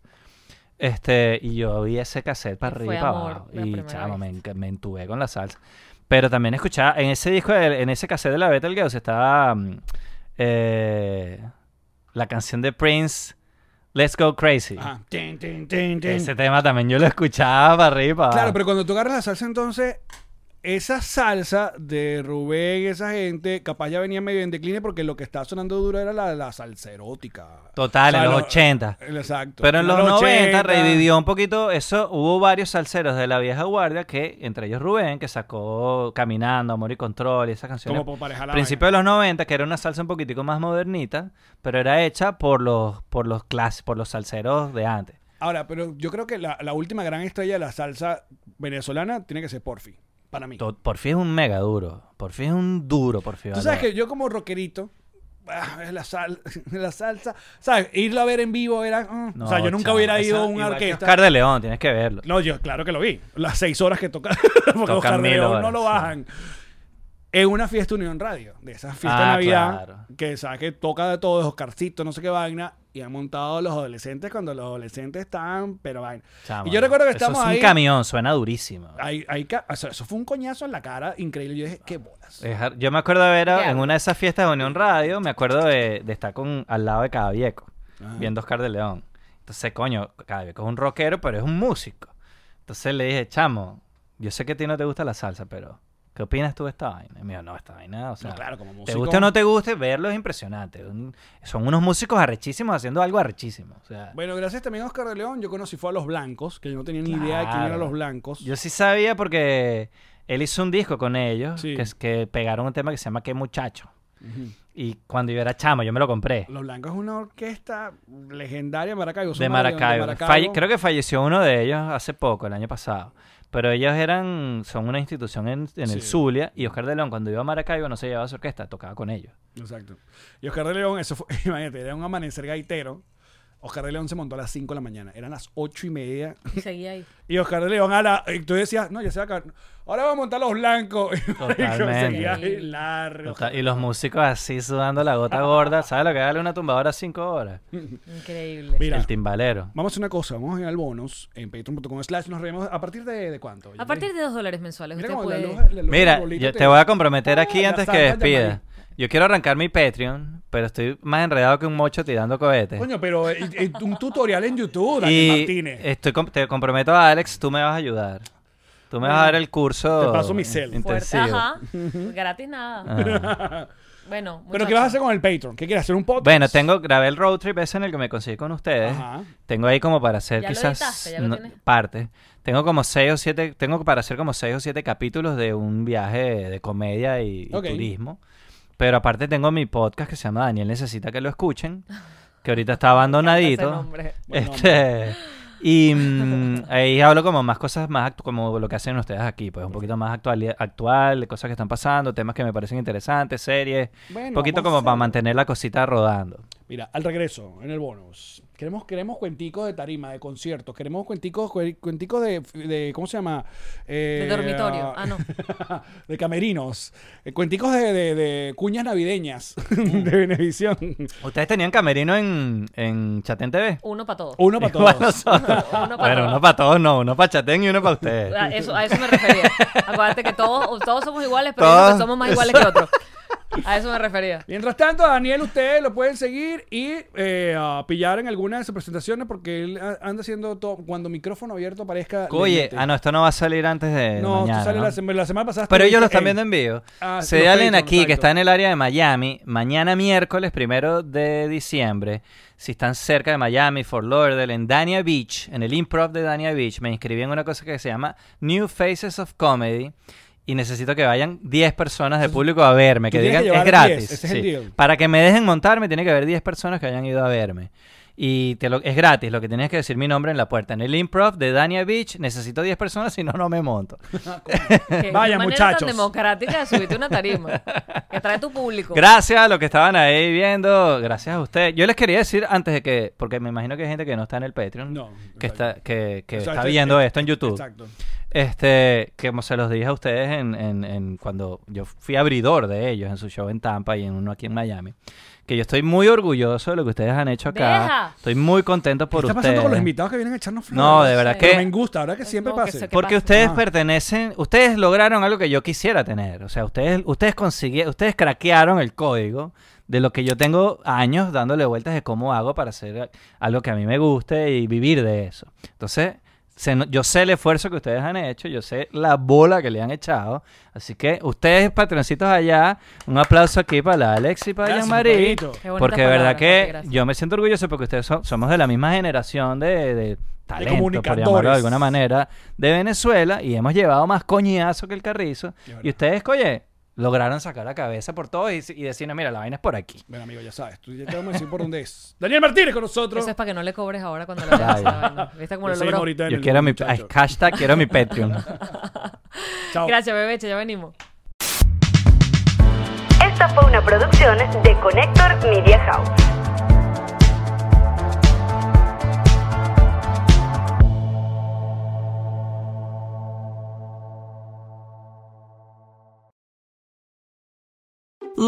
Este, y yo vi ese cassette para arriba y para abajo. Y chamo, me, me entubé con la salsa. Pero también escuchaba, en ese disco, de- en ese cassette de la Betelgeuse estaba mm, eh, la canción de Prince, Let's Go Crazy. Ajá. Tin, tin, tin, tin. Ese tema también yo lo escuchaba para arriba. y para Claro, pero cuando tú agarras la salsa, entonces, esa salsa de Rubén, esa gente, capaz ya venía medio en decline porque lo que estaba sonando duro era la, la salsa erótica. Total, O sea, en los lo- 80. Exacto. Pero en los 90 80. revivió un poquito eso. Hubo varios salseros de la vieja guardia que, entre ellos Rubén, que sacó Caminando, Amor y Control y esas canciones. Como por la Principio de los 90, que era una salsa un poquitico más modernita, pero era hecha por los, por los clásicos, por los salseros de antes. Ahora, pero yo creo que la, la última gran estrella de la salsa venezolana tiene que ser Porfi, para mí. To- Por fin es un mega duro. Por fin es un duro, por fin. Tú sabes que yo como rockerito, ah, es la, sal, la salsa, ¿sabes? Irlo a ver en vivo era... mm. o sea, yo nunca hubiera ido a una orquesta. Oscar de León, tienes que verlo. No, yo claro que lo vi. Las seis horas que toca. porque Oscar de León horas, no lo sí. bajan. En una fiesta Unión Radio, de esas fiestas Ah, de Navidad, claro. que sabes que toca de todo, es Oscarcito, no sé qué vaina, y han montado los adolescentes cuando los adolescentes están, pero vaina. Chamo, y yo recuerdo que eso estamos es un ahí. camión, suena durísimo. ahí- ahí ca- o sea, eso fue un coñazo en la cara increíble. Yo dije, qué bolas. Yo me acuerdo de ver ¿Qué a- en una de esas fiestas de Unión Radio, me acuerdo de, de estar con, al lado de Cadavieco, Ajá. viendo Oscar de León. Entonces, coño, Cadavieco es un rockero, pero es un músico. Entonces le dije, chamo, yo sé que a ti no te gusta la salsa, pero ¿qué opinas tú de esta vaina? Y me dijo, no, esta vaina, o sea, No, claro, como te músico. guste o no te guste, verlo es impresionante. Un- son unos músicos arrechísimos haciendo algo arrechísimo. O sea, Bueno, gracias también a Oscar de León, yo conocí fue a Los Blancos, que yo no tenía ni idea de quién eran Los Blancos. Yo sí sabía porque él hizo un disco con ellos, Sí. que, es- que pegaron un tema que se llama Qué Muchacho. Y cuando yo era chamo, yo me lo compré. Los Blancos es una orquesta legendaria de Maracaibo. De Maracaibo. Falle- creo que falleció uno de ellos hace poco, el año pasado. Pero ellos eran, son una institución en, en el. Zulia y Oscar de León cuando iba a Maracaibo no se llevaba su orquesta, tocaba con ellos. Exacto. Y Oscar de León, eso fue, imagínate, era un amanecer gaitero. Oscar de León se montó a las 5 de la mañana. Eran las 8 y media. Y seguía ahí. Y Oscar de León a la. Y tú decías, no, ya se va a acabar. Ahora vamos a montar los blancos. Y Totalmente. seguía ahí largo. Total, y los músicos así sudando la gota gorda. ¿Sabes lo que darle una tumbadora a cinco horas? Increíble. Mira, El timbalero. vamos a hacer una cosa. Vamos a ir al bonus en patreon.com slash. Nos reímos. ¿A partir de, de cuánto? A partir de dos dólares mensuales, Mira usted la puede... luz- la luz Mira, yo te voy a comprometer aquí Ah, antes que despida. Yo quiero arrancar mi Patreon, pero estoy más enredado que un mocho tirando cohetes. Coño, pero eh, eh, un tutorial en YouTube, Daniel y Martínez. estoy com- te comprometo a Alex, tú me vas a ayudar. Tú me vas a dar el curso. Te paso mi cel. Fuerte. intensivo. Ajá. Gratis nada. Ah. Bueno, ¿Pero qué vas a hacer con el Patreon? ¿Qué quieres hacer? ¿Un podcast? Bueno, tengo, grabé el road trip ese en el que me conseguí con ustedes. Ajá. Tengo ahí como para hacer ¿Ya lo quizás editaste? ¿Ya lo no- tienes? parte. Tengo como seis o siete, tengo para hacer como seis o siete capítulos de un viaje de comedia y, y Ok. turismo. Pero aparte tengo mi podcast que se llama Daniel Necesita que lo escuchen, que ahorita está abandonadito. Este, y mm, ahí hablo como más cosas más como lo que hacen ustedes aquí, pues un poquito más actual, actual, de cosas que están pasando, temas que me parecen interesantes, series, Bueno, un poquito como para mantener la cosita rodando. Mira, al regreso, en el bonus. Queremos, queremos cuenticos de tarima, de conciertos. Queremos cuenticos, cue- cuenticos de, de- ¿cómo se llama? Eh, De dormitorio. Ah, no. de camerinos. Eh, cuenticos de, de- de cuñas navideñas de Venevisión. ¿Ustedes tenían camerino en, en Chatén TV? Uno para todos. Uno para todos. nosotros. Uno pa' Bueno, todos. uno para todos no, uno para Chatén y uno para ustedes. A eso, a eso me refería. Acuérdate que todos, todos somos iguales, pero Todos. somos más iguales que otros. A eso me refería. Mientras tanto, a Daniel ustedes lo pueden seguir y eh, a pillar en alguna de sus presentaciones porque él anda haciendo todo. Cuando micrófono abierto aparezca. Oye, ah, no, esto no va a salir antes de No, mañana. tú sale ¿no? la, sema- la semana pasada. Pero ellos lo están viendo en vivo. Ah, Se alguien aquí que está en el área de Miami, mañana miércoles primero de diciembre, si están cerca de Miami, Fort Lauderdale, en Dania Beach, en el improv de Dania Beach, me inscribí en una cosa que se llama New Faces of Comedy. Y necesito que vayan 10 personas de público a verme, que digan que es gratis. 10, ese es el sí. deal. Para que me dejen montarme, tiene que haber 10 personas que hayan ido a verme. Y te lo, es gratis, lo que tienes que decir mi nombre en la puerta. En el improv de Dania Beach necesito 10 personas, si no, no me monto. Vaya, muchachos. tan democrática de subirte una tarima. Que trae tu público. Gracias a los que estaban ahí viendo, gracias a ustedes. Yo les quería decir antes de que, porque me imagino que hay gente que no está en el Patreon, No, que está, que, que está viendo eh, esto en YouTube. Exacto. Este, que como se los dije a ustedes en, en- en cuando yo fui abridor de ellos en su show en Tampa y en uno aquí en Miami. Que yo estoy muy orgulloso de lo que ustedes han hecho acá. Deja. Estoy muy contento por ¿Qué está ustedes. pasando con los invitados que vienen a echarnos flores? No, de verdad Pero que- me gusta, ahora que siempre pase. ¿Qué Porque pasa? ustedes Ah. pertenecen, ustedes lograron algo que yo quisiera tener. O sea, ustedes, ustedes consiguieron, ustedes craquearon el código de lo que yo tengo años dándole vueltas de cómo hago para hacer algo que a mí me guste y vivir de eso. Entonces, se yo sé el esfuerzo que ustedes han hecho, yo sé la bola que le han echado. Así que ustedes, patroncitos allá, un aplauso aquí para la Alex y para Jean-Marie. Porque de verdad que yo me siento orgulloso porque ustedes son- somos de la misma generación de, de talento, por llamarlo de alguna manera, de Venezuela y hemos llevado más coñazo que el carrizo. Y ustedes, oye, lograron sacar la cabeza por todo y, y decir, no, mira, la vaina es por aquí. Bueno, amigo, ya sabes. Tú ya te vamos a decir por dónde es. Daniel Martínez con nosotros. Eso es para que no le cobres ahora cuando le Ya, veas vaina. ¿Viste cómo Lo logró? Yo el quiero mi hashtag, quiero mi Patreon. Chao. Gracias, bebeche, ya venimos. Esta fue una producción de Connector Media House.